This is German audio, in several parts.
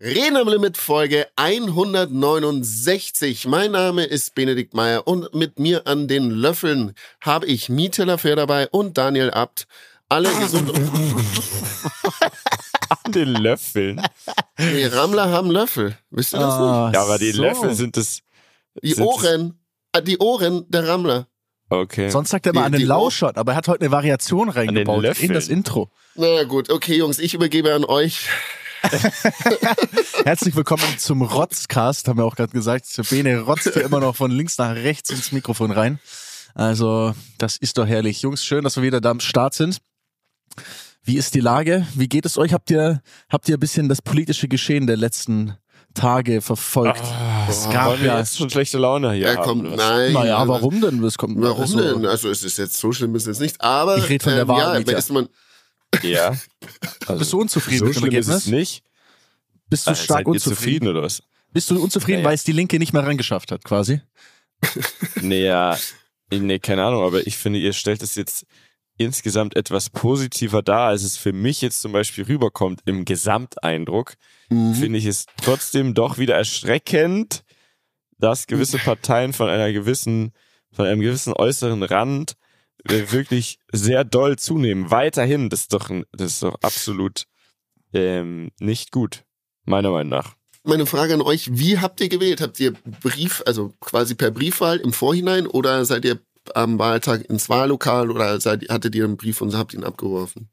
Reden am Limit Folge 169. Mein Name ist Benedikt Meyer und mit mir an den Löffeln habe ich Mieteller Fair dabei und Daniel Abt. Alle gesund. an den Löffeln. Die Rammler haben Löffel. Wisst ihr das Ah, Ja, aber die so. Löffel sind das. nicht? Die sind Ohren. ah, Die Ohren der Rammler. Okay. Sonst sagt er mal Die- an den Lauschern, aber er hat heute eine Variation reingebaut in Löffeln. das Intro. Na gut, okay, Jungs, ich übergebe an euch. Herzlich willkommen zum Rotzcast, haben wir auch gerade gesagt. Bene rotzt hier immer noch von links nach rechts ins Mikrofon rein. Also, das ist doch herrlich. Jungs, schön, dass wir wieder da am Start sind. Wie ist die Lage? Wie geht es euch? Habt ihr, habt ihr ein bisschen das politische Geschehen der letzten Tage verfolgt? Ah, es gab ja. jetzt schon schlechte Laune hier Er haben, kommt, nein. Naja, warum denn? Das kommt, Warum also, denn? Also es ist jetzt so schlimm ist es nicht. Aber Ich red von der ähm, Wahl, ja, Mieter. ist man, Ja. Also, Bist du unzufrieden so mit dem schlimm ist Ergebnis? es nicht. Bist du Äh, stark Seid ihr unzufrieden? zufrieden oder was? Bist du unzufrieden, Ja, ja. weil es die Linke nicht mehr reingeschafft hat, quasi? Nee, ja. Nee, keine Ahnung, aber ich finde, ihr stellt es jetzt insgesamt etwas positiver dar, als es für mich jetzt zum Beispiel rüberkommt im Gesamteindruck. Mhm. Finde ich es trotzdem doch wieder erschreckend, dass gewisse Parteien von einer gewissen, von einem gewissen äußeren Rand äh, wirklich sehr doll zunehmen. Weiterhin, das ist doch, das ist doch absolut ähm, nicht gut, meiner Meinung nach. Meine Frage an euch, wie habt ihr gewählt? Habt ihr Brief, also quasi per Briefwahl im Vorhinein oder seid ihr am Wahltag ins Wahllokal oder seid, hattet ihr einen Brief und habt ihn abgeworfen?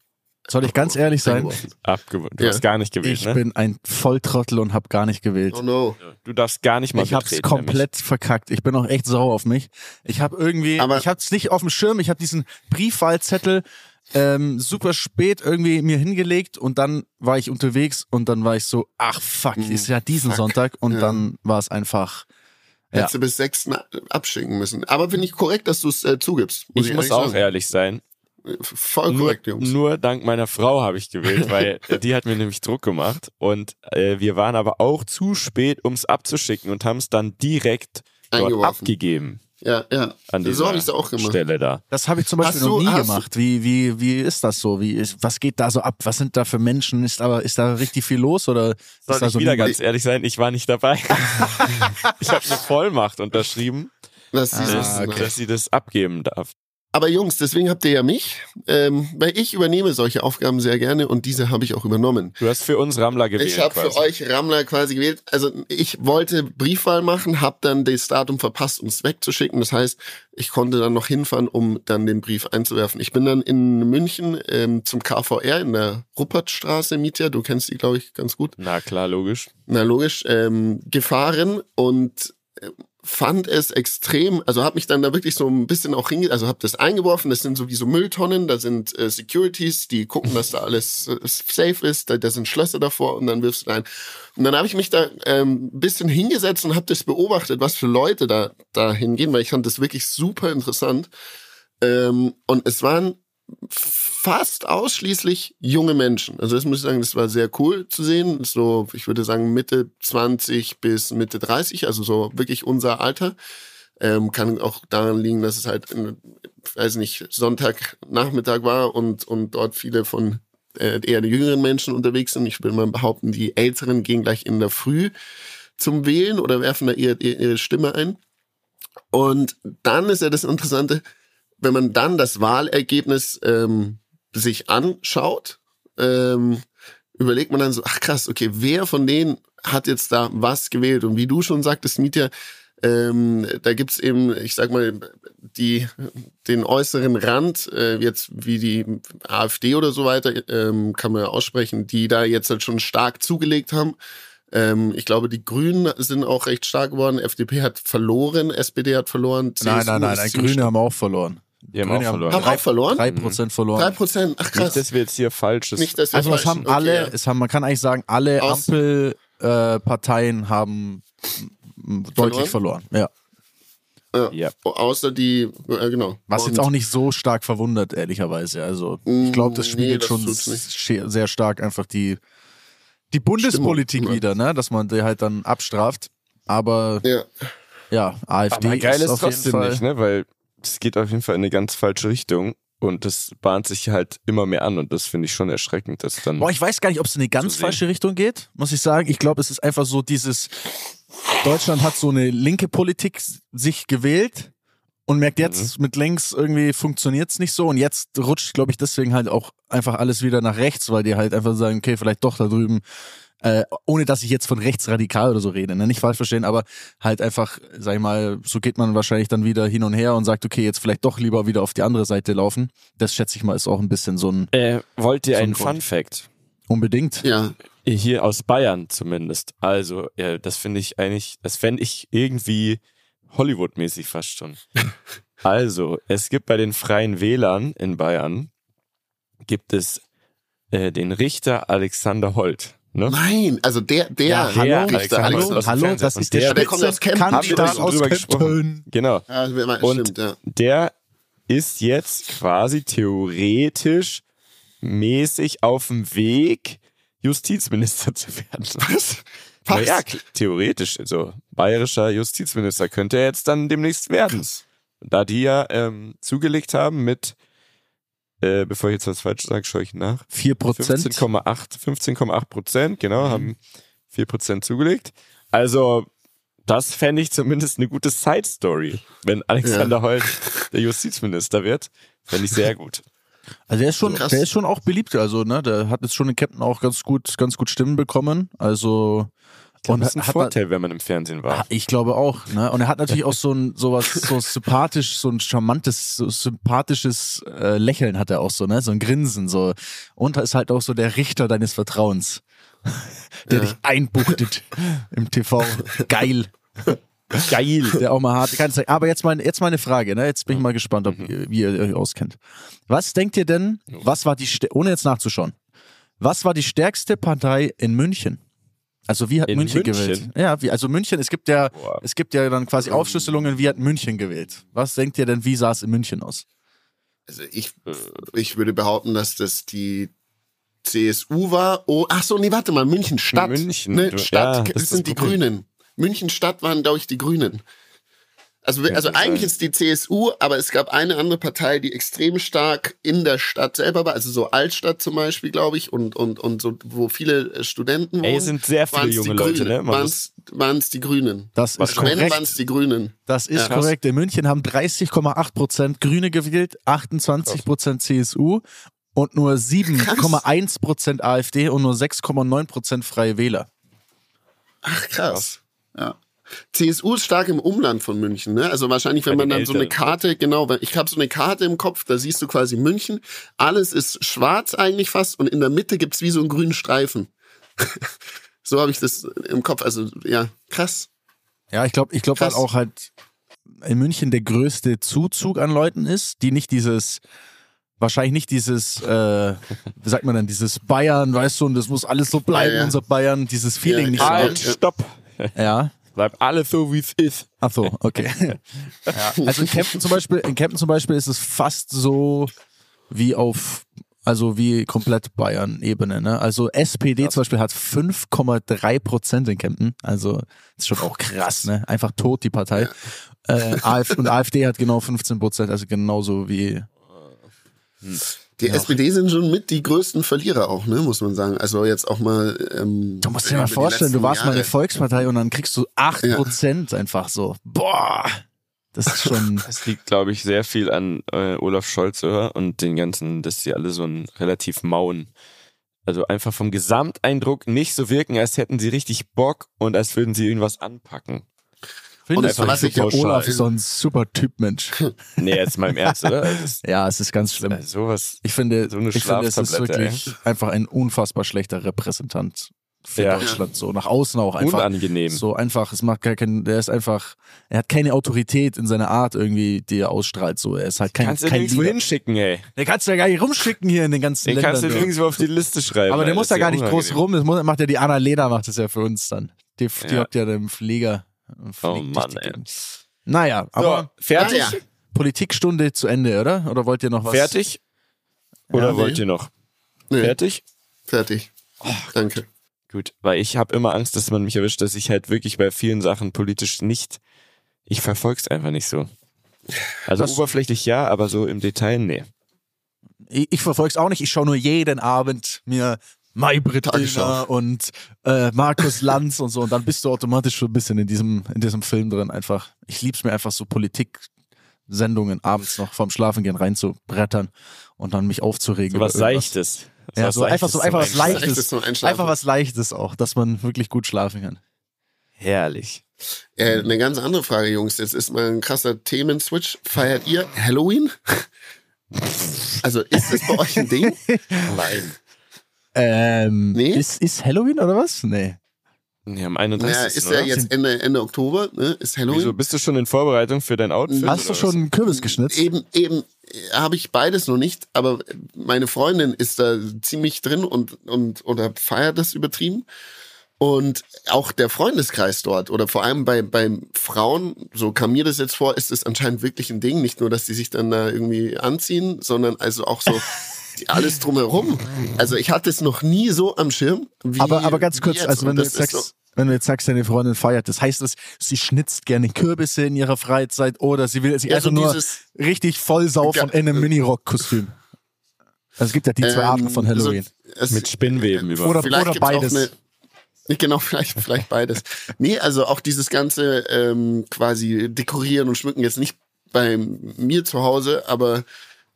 Soll ich ganz ehrlich sein? Abgewonnen. Du Ja. hast gar nicht gewählt, Ich ne? bin ein Volltrottel und habe gar nicht gewählt. Oh no. Du darfst gar nicht mal Ich hab's betreten, komplett verkackt. Ich bin auch echt sauer auf mich. Ich habe irgendwie, Aber- ich hab's nicht auf dem Schirm. Ich habe diesen Briefwahlzettel ähm, super spät irgendwie mir hingelegt und dann war ich unterwegs und dann war ich so, ach fuck, Hm, ist ja diesen fuck. Sonntag und Ja. dann war es einfach. Ja. Hättest du bis sechs na- abschicken müssen. Aber finde ich korrekt, dass du es äh, zugibst. Ich muss ehrlich auch sagen. ehrlich sein. Voll Nur, korrekt, Jungs. nur dank meiner Frau habe ich gewählt, weil die hat mir nämlich Druck gemacht. Und äh, wir waren aber auch zu spät, um es abzuschicken und haben es dann direkt dort abgegeben. Ja, ja. An So habe ich es auch gemacht. Stelle da. Das habe ich zum Beispiel Hast noch du- nie gemacht. Wie, wie, wie ist das so? Wie ist, was geht da so ab? Was sind da für Menschen? Ist aber ist da richtig viel los oder ist Soll da ich so wieder ganz ehrlich sein, ich war nicht dabei. ich habe eine Vollmacht unterschrieben, Dass sie Ah, das dass, machen. dass sie das abgeben darf. Aber Jungs, deswegen habt ihr ja mich, ähm, weil ich übernehme solche Aufgaben sehr gerne und diese habe ich auch übernommen. Du hast für uns Rammler gewählt. ich habe für euch Rammler quasi gewählt. Also ich wollte Briefwahl machen, habe dann das Datum verpasst, um es wegzuschicken. Das heißt, ich konnte dann noch hinfahren, um dann den Brief einzuwerfen. Ich bin dann in München ähm, zum KVR in der Ruppertstraße, Mietja, du kennst die, glaube ich, ganz gut. Na klar, logisch. na logisch, ähm, gefahren und äh, fand es extrem, also habe mich dann da wirklich so ein bisschen auch hinge, also habe das eingeworfen, das sind sowieso Mülltonnen, da sind äh, Securities, die gucken, dass da alles äh, safe ist, da, da sind Schlösser davor und dann wirfst du rein. Und dann habe ich mich da ähm, ein bisschen hingesetzt und habe das beobachtet, was für Leute da, da hingehen, weil ich fand das wirklich super interessant. Ähm, und es waren fast ausschließlich junge Menschen. Also das muss ich sagen, das war sehr cool zu sehen. So, ich würde sagen Mitte 20 bis Mitte 30, also so wirklich unser Alter. Ähm, kann auch daran liegen, dass es halt, in, weiß nicht, Sonntagnachmittag war und, und dort viele von äh, eher jüngeren Menschen unterwegs sind. Ich würde mal behaupten, die Älteren gehen gleich in der Früh zum Wählen oder werfen da ihre, ihre Stimme ein. Und dann ist ja das Interessante, wenn man dann das Wahlergebnis ähm, sich anschaut, ähm, überlegt man dann so, ach krass, okay, wer von denen hat jetzt da was gewählt? Und wie du schon sagtest, Mietja, ähm, da gibt's eben, ich sag mal, die, den äußeren Rand, äh, jetzt wie die AfD oder so weiter, ähm, kann man ja aussprechen, die da jetzt halt schon stark zugelegt haben. Ähm, ich glaube, die Grünen sind auch recht stark geworden. FDP hat verloren, SPD hat verloren. CSU Nein, nein, nein, nein. Grüne haben auch verloren. Die haben Grüne auch verloren. Haben auch verloren? Drei Prozent verloren. Drei Prozent, ach krass. Nicht, dass wir jetzt hier falsches. Nicht, dass wir Also es haben. Okay, alle, es haben, man kann eigentlich sagen, alle Ampelparteien äh, haben m, deutlich verloren. Ja. Ja. Ja. Außer die, äh, genau. Was Und- jetzt auch nicht so stark verwundert, ehrlicherweise. Also ich glaube, das Mm, spiegelt nee, das schon sehr stark einfach die, die Bundespolitik Stimmung, wieder, ne? dass man die halt dann abstraft. Aber Ja. ja, AfD Aber geil ist ist auf jeden trotzdem Fall. nicht, ne? Weil es geht auf jeden Fall in eine ganz falsche Richtung. Und das bahnt sich halt immer mehr an und das finde ich schon erschreckend, dass dann. Boah, ich weiß gar nicht, ob es in eine ganz falsche Richtung geht, muss ich sagen. Ich glaube, es ist einfach so dieses, Deutschland hat so eine linke Politik sich gewählt und merkt jetzt mit links irgendwie funktioniert's nicht so und jetzt rutscht, glaube ich, deswegen halt auch einfach alles wieder nach rechts, weil die halt einfach sagen, okay, vielleicht doch da drüben, äh, ohne dass ich jetzt von rechtsradikal oder so rede, ne? nicht falsch verstehen, aber halt einfach, sag ich mal, so geht man wahrscheinlich dann wieder hin und her und sagt, okay, jetzt vielleicht doch lieber wieder auf die andere Seite laufen. Das schätze ich mal ist auch ein bisschen so ein äh, wollt ihr So ein einen. Fun Fact? unbedingt. Ja, Hier aus Bayern zumindest. Also, ja, das finde ich eigentlich, das fände ich irgendwie Hollywood-mäßig fast schon. also, es gibt bei den Freien Wählern in Bayern, gibt es äh, den Richter Alexander Holt. Ne? nein, also der, der, Ja, hallo, Richter Alexander Alexander- Hallo, das Und ist der, der- der kommt aus schon aus drüber gesprochen. Kempten. Genau. Ja, Und stimmt, ja. der ist jetzt quasi theoretisch mäßig auf dem Weg, Justizminister zu werden. Was? Was? ja, kl- theoretisch. Also bayerischer Justizminister könnte er jetzt dann demnächst werden. Da die ja ähm, zugelegt haben mit, äh, bevor ich jetzt was falsch sage, schaue ich nach. 4 Prozent. 15,8 15,8 Prozent, Mhm. genau, haben 4 Prozent zugelegt. Also, das fände ich zumindest eine gute Side-Story, wenn Alexander Holt der Justizminister wird. Fände ich sehr gut. Also der ist schon, Krass. der ist schon auch beliebt. Also ne, der hat jetzt schon in Captain auch ganz gut, ganz gut Stimmen bekommen. Also Und das ist ein hat- Vorteil, wenn man im Fernsehen war. Ich glaube auch, ne? Und er hat natürlich auch so ein sowas so sympathisch, so ein charmantes, so sympathisches äh, Lächeln hat er auch so, ne? So ein Grinsen so. Und er ist halt auch so der Richter deines Vertrauens, der Ja. dich einbuchtet im TV. Geil. Geil. Der auch mal hart kann sein. Aber jetzt mal, jetzt mal eine Frage, ne? Jetzt bin ich mal gespannt, ob ihr, wie ihr euch auskennt. Was denkt ihr denn, was war die, ohne jetzt nachzuschauen, was war die stärkste Partei in München? Also wie hat In München, München? gewählt? Ja, wie, also München, es gibt ja, Boah. es gibt ja dann quasi Aufschlüsselungen, wie hat München gewählt? Was denkt ihr denn, wie sah es in München aus? Also ich, ich würde behaupten, dass das die CSU war. Oh, ach so, nee, warte mal, München Stadt. München, ne, Stadt, ja, das, sind das die Problem. Grünen. München Stadt waren, glaube ich, die Grünen. Also, also eigentlich ist die CSU, aber es gab eine andere Partei, die extrem stark in der Stadt selber war, also so Altstadt zum Beispiel, glaube ich, und, und, und so, wo viele äh, Studenten wohnen. Ey, sind sehr viele waren's junge die Leute, Grünen. ne? Man Waren's, waren's die Grünen. Das ist Wenn, korrekt. waren's die Grünen. Das ist Ja. Korrekt. In München haben 30,8 Prozent Grüne gewählt, 28 Prozent CSU und nur 7,1 Prozent AfD und nur 6,9 Prozent Freie Wähler. Ach, krass. Ja. CSU ist stark im Umland von München, ne? Also wahrscheinlich, wenn man dann so eine. Karte, genau, weil ich habe so eine Karte im Kopf, da siehst du quasi München. Alles ist schwarz eigentlich fast und in der Mitte gibt's wie so einen grünen Streifen. so habe ich das im Kopf. Also, ja, krass. Ja, ich glaube, ich glaube Krass. auch halt in München der größte Zuzug an Leuten ist, die nicht dieses wahrscheinlich nicht dieses, äh, wie sagt man denn, dieses Bayern, weißt du, und das muss alles so bleiben, Ja, ja. unser Bayern, dieses Feeling Ja, nicht. Halt, stopp. Ja. Bleib alles so, wie es ist. Ach so, okay. ja. Also in Kempten zum Beispiel, in Kempten zum Beispiel ist es fast so wie auf, also wie komplett Bayern-Ebene. Ne? Also SPD zum Beispiel hat 5,3 Prozent in Kempten. Also ist schon auch krass, ne? Einfach tot die Partei. Äh, AfD, und AfD hat genau 15 Prozent, also genauso wie. Die Ja. SPD sind schon mit die größten Verlierer auch, ne, muss man sagen. Also jetzt auch mal. Ähm, Du musst dir mal vorstellen, du warst mal eine Jahre. Volkspartei und dann kriegst du 8 Prozent einfach so. Boah! Das ist schon. Das liegt, glaube ich, sehr viel an äh, Olaf Scholz oder? und den ganzen, dass sie alle so einen relativ mauen, also einfach vom Gesamteindruck nicht so wirken, als hätten sie richtig Bock und als würden sie irgendwas anpacken. Findest Und du, ich der ja Olaf ist so ein super Typ, Mensch. Nee, jetzt mal im Ernst, oder? Ist, Ja, es ist ganz schlimm. sowas. Ich finde, So ich finde es ist wirklich einfach ein unfassbar schlechter Repräsentant für Ja. Deutschland. So nach außen auch einfach. Unangenehm. So einfach, es macht gar keinen, der ist einfach, er hat keine Autorität in seiner Art irgendwie, die er ausstrahlt. So, er ist halt kein, kannst du kein nirgendwo Leader. hinschicken, ey. Den kannst du ja gar nicht rumschicken hier in den ganzen Den kannst du Ländern. nirgendwo auf die Liste schreiben. aber der muss da gar nicht groß unangenehm. rum, das macht ja die Anna Lena macht das ja für uns dann. Die, die Ja. habt ja den Flieger. Oh fliegt Mann, ey. Naja, aber So, fertig? Ah, ja. Politikstunde zu Ende, oder? Oder wollt ihr noch was? Fertig? Oder nee. wollt ihr noch? Nee, Fertig? fertig. Danke. Gut, weil ich habe immer Angst, dass man mich erwischt, dass ich halt wirklich bei vielen Sachen politisch nicht, ich verfolg's einfach nicht so. Also Das- oberflächlich ja, aber so im Detail nee. ich, ich verfolge es auch nicht. Ich schaue nur jeden Abend mir Maybrit Illner und äh, Markus Lanz und so. Und dann bist du automatisch schon ein bisschen in diesem, in diesem Film drin. Einfach, ich lieb's mir einfach so Politik-Sendungen abends noch vorm Schlafengehen reinzubrettern und dann mich aufzuregen. So was Seichtes. So ja, was so einfach so einfach was Leichtes. Einfach was Leichtes auch, dass man wirklich gut schlafen kann. Herrlich. Äh, eine ganz andere Frage, Jungs. Jetzt ist mal ein krasser Themenswitch. Feiert ihr Halloween? Also ist das bei euch ein Ding? Nein. Ähm, Nee? ist, ist Halloween oder was? Nee. Nee, am 31. Naja, ist oder? ja jetzt Ende, Ende Oktober, ne? Ist Halloween. Wieso, bist du schon in Vorbereitung für dein Outfit? Hast du oder schon einen Kürbis geschnitzt? Eben, eben äh, habe ich beides noch nicht, aber meine Freundin ist da ziemlich drin und, und oder feiert das übertrieben. Und auch der Freundeskreis dort oder vor allem bei, bei Frauen, so kam mir das jetzt vor, ist es anscheinend wirklich ein Ding. Nicht nur, dass die sich dann da irgendwie anziehen, sondern also auch so alles drumherum. Also ich hatte es noch nie so am Schirm. Wie, aber, aber ganz kurz, jetzt. also wenn du jetzt sagst, wenn du jetzt sagst, deine Freundin feiert, das heißt das, sie schnitzt gerne Kürbisse in ihrer Freizeit oder sie will sich Ja, einfach so nur dieses- richtig voll saufen Ja, in einem Minirock-Kostüm. Also es gibt ja die zwei ähm, Arten von Halloween. So, es, Mit Spinnweben über. Oder- vielleicht gibt's beides. Auch eine, Genau, vielleicht, vielleicht beides. Nee, also auch dieses ganze ähm, quasi dekorieren und schmücken jetzt nicht bei mir zu Hause, aber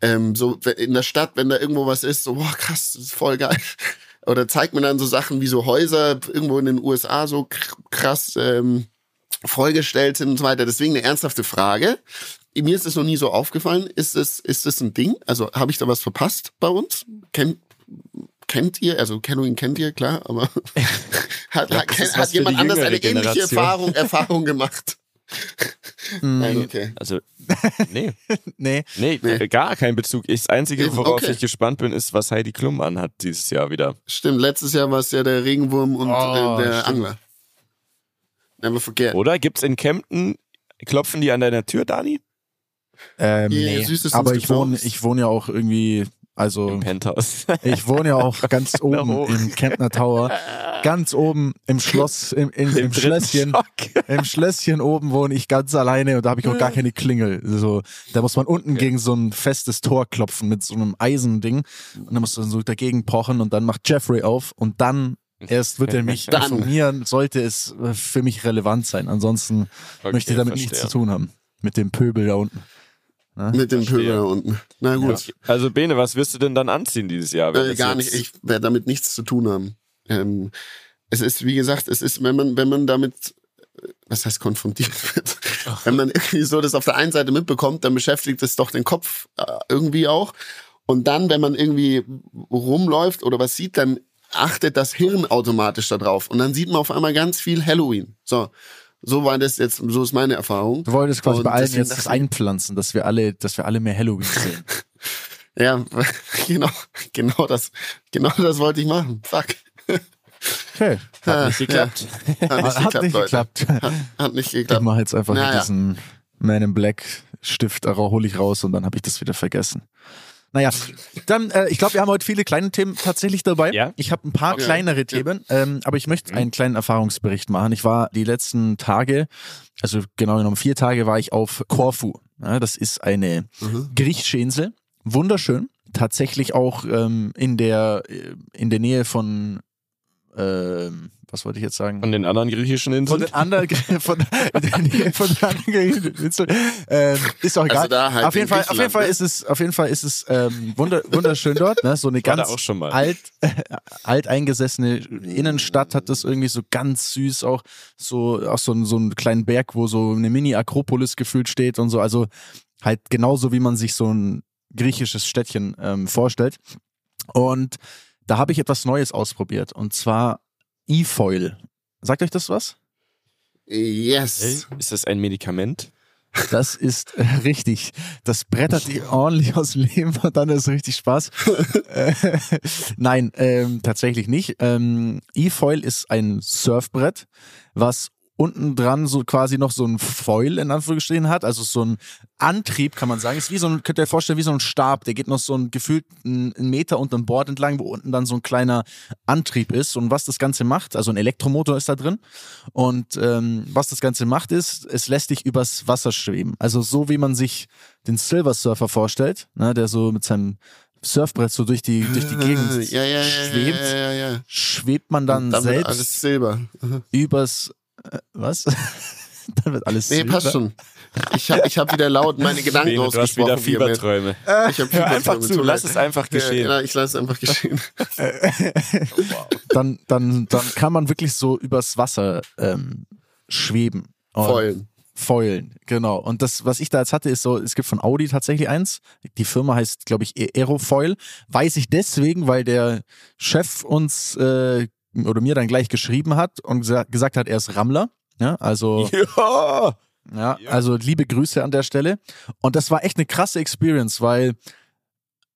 ähm, so in der Stadt, wenn da irgendwo was ist, so, boah, krass, das ist voll geil. Oder zeigt mir dann so Sachen wie so Häuser irgendwo in den USA so kr- krass ähm, vollgestellt sind und so weiter. Deswegen eine ernsthafte Frage. Mir ist es noch nie so aufgefallen. Ist es, ist es ein Ding? Also habe ich da was verpasst bei uns? Kennt, kennt ihr? Also Halloween kennt ihr, klar, aber hat, Ja, hat, hat jemand anders eine ähnliche Generation. Erfahrung, Erfahrung gemacht? Nein, okay. Also, nee, Nee. nee, Nee. gar kein Bezug. Das Einzige, worauf okay. ich gespannt bin, ist, was Heidi Klum anhat dieses Jahr wieder. Stimmt, letztes Jahr war es ja der Regenwurm und Oh, äh, der stimmt. Angler. Never forget. Oder gibt's in Kempten, klopfen die an deiner Tür, Dani? Ähm, nee. Aber ich wohne, ich wohne ja auch irgendwie, also Im Penthouse. ich wohne ja auch ganz oben im Kentner Tower. Ganz oben im Schloss, im, im, im, Im Schlösschen. Im Schlösschen oben wohne ich ganz alleine und da habe ich auch gar keine Klingel. So, da muss man unten gegen so ein festes Tor klopfen mit so einem Eisending und dann musst du so dagegen pochen und dann macht Jeffrey auf und dann erst wird er mich Dann. informieren, sollte es äh, für mich relevant sein. Ansonsten Okay, möchte ich damit nichts verstehe. zu tun haben. Mit dem Pöbel da unten. Mit dem. Pöbel da unten. Na gut. Also, Bene, was wirst du denn dann anziehen dieses Jahr? Äh, gar nicht. Ich werde damit nichts zu tun haben. Ähm, es ist, wie gesagt, es ist, wenn man, wenn man damit, äh, was heißt konfrontiert wird, wenn man irgendwie so das auf der einen Seite mitbekommt, dann beschäftigt es doch den Kopf äh, irgendwie auch. Und dann, wenn man irgendwie rumläuft oder was sieht, dann achtet das Hirn automatisch da drauf. Und dann sieht man auf einmal ganz viel Halloween. So. So war das jetzt, so ist meine Erfahrung. Du wolltest quasi Und bei allen jetzt das ich- einpflanzen, dass wir alle, dass wir alle mehr Halloween sehen. Ja, genau, genau das, genau das wollte ich machen. Fuck. Okay. Hat nicht geklappt. Hat nicht Hat geklappt, nicht geklappt. Hat, hat nicht Ich geklappt. mache jetzt einfach Naja. diesen Man in Black Stift, da hole ich raus und dann habe ich das wieder vergessen. Naja, dann, äh, ich glaube, wir haben heute viele kleine Themen tatsächlich dabei. Ja. Ich habe ein paar Ja. kleinere Themen, ähm, aber ich möchte einen kleinen Erfahrungsbericht machen. Ich war die letzten Tage, also genau genommen vier Tage, war ich auf Korfu. Ja, das ist eine Mhm. griechische Insel. Wunderschön. Tatsächlich auch ähm, in, der, äh, in der Nähe von, ähm, was wollte ich jetzt sagen? Von den anderen griechischen von Inseln? den anderen von, Nähe von den anderen griechischen Inseln. Ähm, ist auch egal. Also da halt auf jeden Fall, auf jeden Fall ne? ist es, auf jeden Fall ist es ähm, wunder, wunderschön dort. Ne? So eine ganz auch schon mal. alt, alteingesessene Innenstadt hat das irgendwie so ganz süß auch so auch so, ein- so einen kleinen Berg, wo so eine Mini-Akropolis gefühlt steht und so. Also halt genauso wie man sich so ein griechisches Städtchen ähm, vorstellt. Und da habe ich etwas Neues ausprobiert und zwar E-Foil. Sagt euch das was? Yes. Ist das ein Medikament? Das ist äh, richtig. Das brettert die ordentlich aus dem Leben und dann ist richtig Spaß. äh, nein, ähm, tatsächlich nicht. Ähm, E-Foil ist ein Surfbrett, was unten dran so quasi noch so ein Foil in Anführungsstrichen hat, also so ein Antrieb kann man sagen. Ist wie so ein, könnt ihr euch vorstellen, wie so ein Stab, der geht noch so ein gefühlt einen einen Meter unter dem Board entlang, wo unten dann so ein kleiner Antrieb ist. Und was das Ganze macht, also ein Elektromotor ist da drin. Und ähm, was das Ganze macht, ist, es lässt dich übers Wasser schweben. Also so wie man sich den Silver Surfer vorstellt, ne, der so mit seinem Surfbrett so durch die, durch die Gegend ja, ja, ja, schwebt, schwebt man dann Dann selbst alles Silber. übers, äh, was? dann wird alles Nee, passt schon. Ich habe ich hab wieder laut meine Gedanken Bene, du hast wieder. Fieberträume. Ich hab Hör einfach Fieberträume, zu, lass es einfach geschehen. Ja, ich lasse es einfach geschehen. Dann, dann, dann kann man wirklich so übers Wasser ähm, schweben. Und- Vollen. Foilen, genau. Und das, was ich da jetzt hatte, ist so, es gibt von Audi tatsächlich eins. Die Firma heißt, glaube ich, Aerofoil. Weiß ich deswegen, weil der Chef uns äh, oder mir dann gleich geschrieben hat und gesa- gesagt hat, er ist Rammler. Ja, also, Ja. ja, also liebe Grüße an der Stelle. Und das war echt eine krasse Experience, weil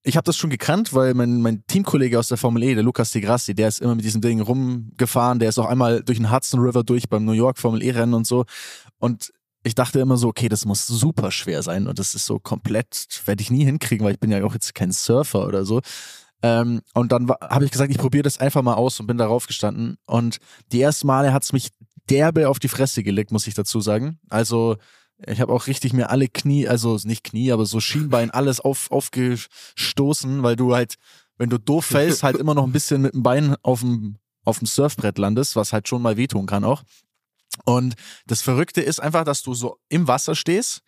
ich habe das schon gekannt, weil mein, mein Teamkollege aus der Formel E, der Lukas de Grassi, der ist immer mit diesem Ding rumgefahren, der ist auch einmal durch den Hudson River durch beim New York Formel E-Rennen und so. Und ich dachte immer so, okay, das muss super schwer sein und das ist so komplett, werde ich nie hinkriegen, weil ich bin ja auch jetzt kein Surfer oder so. Ähm, und dann habe ich gesagt, ich probiere das einfach mal aus und bin darauf gestanden. Und die ersten Male hat es mich derbe auf die Fresse gelegt, muss ich dazu sagen. Also ich habe auch richtig mir alle Knie, also nicht Knie, aber so Schienbein, alles auf, aufgestoßen, weil du halt, wenn du doof fällst, halt immer noch ein bisschen mit dem Bein auf dem, auf dem Surfbrett landest, was halt schon mal wehtun kann auch. Und das Verrückte ist einfach, dass du so im Wasser stehst,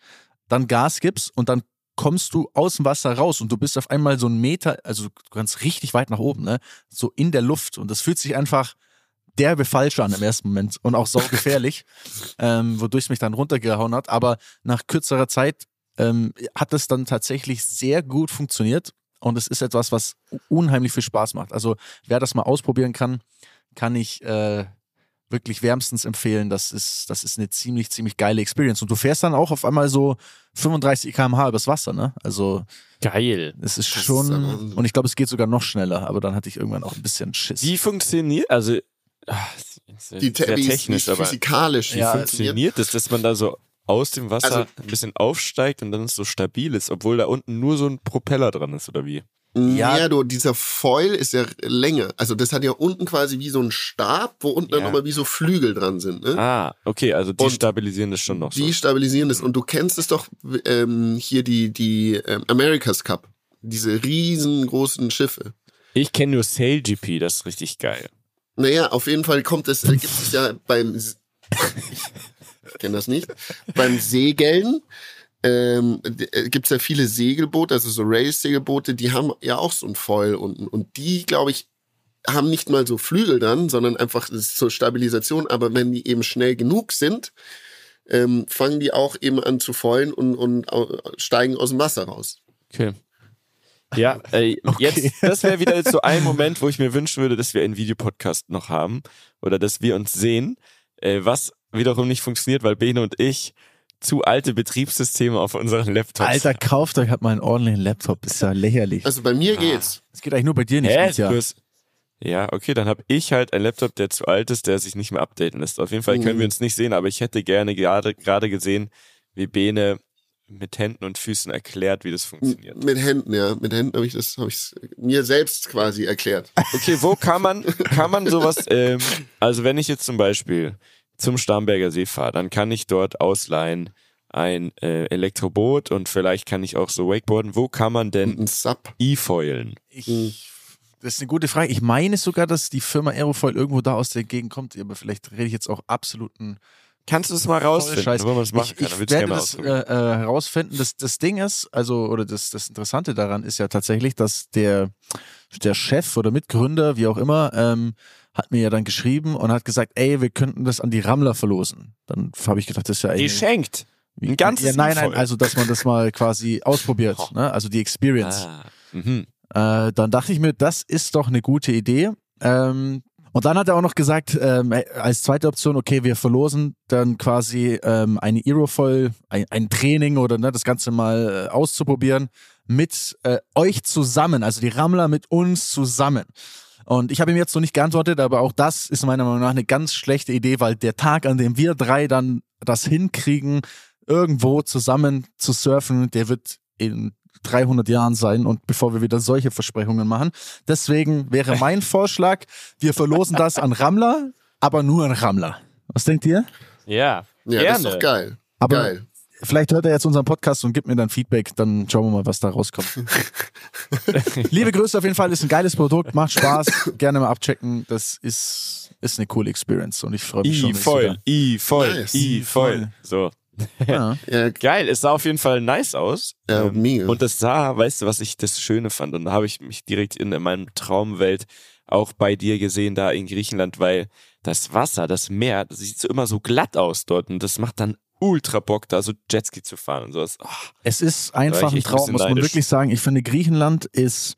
dann Gas gibst und dann kommst du aus dem Wasser raus und du bist auf einmal so einen Meter, also du kannst richtig weit nach oben, ne? So in der Luft. Und das fühlt sich einfach derbe falsch an im ersten Moment und auch saugefährlich, ähm, wodurch es mich dann runtergehauen hat. Aber nach kürzerer Zeit ähm, hat es dann tatsächlich sehr gut funktioniert und es ist etwas, was unheimlich viel Spaß macht. Also wer das mal ausprobieren kann, kann ich äh, wirklich wärmstens empfehlen. Das ist, das ist eine ziemlich, ziemlich geile Experience. Und du fährst dann auch auf einmal so 35 km/h übers Wasser, ne? Also Geil. es ist Das ist schon, Wahnsinn. und ich glaube, es geht sogar noch schneller, aber dann hatte ich irgendwann auch ein bisschen Schiss. Wie funktioniert, also, ist Die sehr technisch, aber physikalisch wie Ja, funktioniert das, dass man da so aus dem Wasser Also- ein bisschen aufsteigt und dann es so stabil ist, obwohl da unten nur so ein Propeller dran ist, oder wie? Ja. Ja, du, dieser Foil ist ja Länge. Also das hat ja unten quasi wie so ein Stab, wo unten dann Ja. nochmal wie so Flügel dran sind. Ne? Ah, okay, also die Und stabilisieren das schon noch Die so. stabilisieren das. Und du kennst es doch ähm, hier die, die ähm, America's Cup. Diese riesengroßen Schiffe. Ich kenne nur SailGP, das ist richtig geil. Naja, auf jeden Fall kommt es, äh, gibt es ja beim, ich kenne das nicht, beim Segeln ähm, äh, gibt's ja viele Segelboote, also so Race-Segelboote, die haben ja auch so ein Foil unten. Und die, glaube ich, haben nicht mal so Flügel dran, sondern einfach zur Stabilisation. Aber wenn die eben schnell genug sind, ähm, fangen die auch eben an zu foilen und, und steigen aus dem Wasser raus. Okay. Ja, äh, jetzt, das wäre wieder so ein Moment, wo ich mir wünschen würde, dass wir einen Videopodcast noch haben oder dass wir uns sehen, äh, was wiederum nicht funktioniert, weil Bene und ich zu alte Betriebssysteme auf unseren Laptops Alter, kauft euch halt mal einen ordentlichen Laptop, ist ja lächerlich. Also bei mir geht's. Das geht eigentlich nur bei dir nicht, Hä? Ja, okay, dann habe ich halt einen Laptop, der zu alt ist, der sich nicht mehr updaten lässt. Auf jeden Fall können Mhm. wir uns nicht sehen, aber ich hätte gerne gerade gerade gesehen, wie Bene mit Händen und Füßen erklärt, wie das funktioniert. Mit Händen, ja. Mit Händen habe ich das hab ich's mir selbst quasi erklärt. Okay, wo kann man, kann man sowas, ähm, also wenn ich jetzt zum Beispiel zum Starnberger See fahre, dann kann ich dort ausleihen ein äh, Elektroboot und vielleicht kann ich auch so Wakeboarden. Wo kann man denn. E-Foilen? Das ist eine gute Frage. Ich meine sogar, dass die Firma Aerofoil irgendwo da aus der Gegend kommt, aber vielleicht rede ich jetzt auch absoluten Kannst du es mal rausfinden, Scheiß. wo man es machen ich, kann? ich werde gerne mal das äh, ausprobieren. äh, herausfinden. Das, das Ding ist, also, oder das, das Interessante daran ist ja tatsächlich, dass der, der Chef oder Mitgründer, wie auch immer, ähm, hat mir ja dann geschrieben und hat gesagt, ey, wir könnten das an die Rammler verlosen. Dann habe ich gedacht, das ist ja eigentlich. Geschenkt. Wie, Ein ganzes ja, Nein, nein, also dass man das mal quasi ausprobiert, Oh. ne? also die Experience. Ah. Mhm. Äh, dann dachte ich mir, das ist doch eine gute Idee. Ähm, und dann hat er auch noch gesagt, ähm, als zweite Option, okay, wir verlosen dann quasi ähm, eine Aerofoil, ein, ein Training oder ne, das Ganze mal äh, auszuprobieren mit äh, euch zusammen, also die Rammler mit uns zusammen. Und ich habe ihm jetzt noch nicht geantwortet, aber auch das ist meiner Meinung nach eine ganz schlechte Idee, weil der Tag, an dem wir drei dann das hinkriegen, irgendwo zusammen zu surfen, der wird in 300 Jahren sein und bevor wir wieder solche Versprechungen machen. Deswegen wäre mein Vorschlag, wir verlosen das an Rammler, aber nur an Rammler. Was denkt ihr? Ja, Ja, gerne. das ist doch geil. Aber geil. Vielleicht hört er jetzt unseren Podcast und gibt mir dann Feedback, dann schauen wir mal, was da rauskommt. Liebe Grüße auf jeden Fall, ist ein geiles Produkt, macht Spaß, gerne mal abchecken. Das ist, ist eine coole Experience und ich freue mich schon. I ich voll, I voll, Nice. I voll. So. Ja. Ja, Geil, es sah auf jeden Fall nice aus. Ja, Ähm, mega. Und das sah, weißt du, was ich das Schöne fand? Und da habe ich mich direkt in, in meinem Traumwelt auch bei dir gesehen, da in Griechenland, weil das Wasser, das Meer, das sieht so immer so glatt aus dort und das macht dann ultra Bock, da so Jetski zu fahren und sowas. Oh, Es ist einfach ein Traum, muss man wirklich sagen. Ich finde, Griechenland ist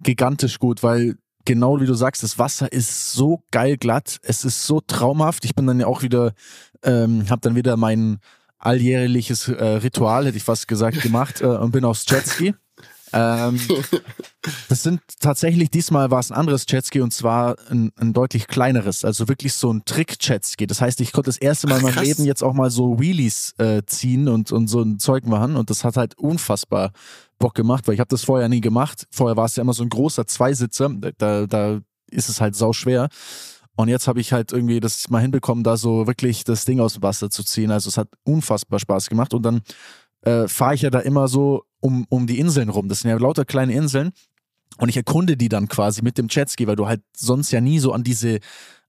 gigantisch gut, weil genau wie du sagst, das Wasser ist so geil glatt. Es ist so traumhaft. Ich bin dann ja auch wieder, ähm, habe dann wieder mein alljährliches äh, Ritual, hätte ich fast gesagt, gemacht äh, und bin aufs Jetski. Ähm, das sind tatsächlich, diesmal war es ein anderes Jetski und zwar ein, ein deutlich kleineres, also wirklich so ein Trick-Jetski. Das heißt, ich konnte das erste Mal in meinem krass. Leben jetzt auch mal so Wheelies äh, ziehen und, und so ein Zeug machen und das hat halt unfassbar Bock gemacht, weil ich habe das vorher nie gemacht. Vorher war es ja immer so ein großer Zweisitzer, da, da ist es halt sau schwer. Und jetzt habe ich halt irgendwie das mal hinbekommen, da so wirklich das Ding aus dem Wasser zu ziehen. Also es hat unfassbar Spaß gemacht. Und dann äh, fahre ich ja da immer so um, um die Inseln rum. Das sind ja lauter kleine Inseln. Und ich erkunde die dann quasi mit dem Jetski, weil du halt sonst ja nie so an diese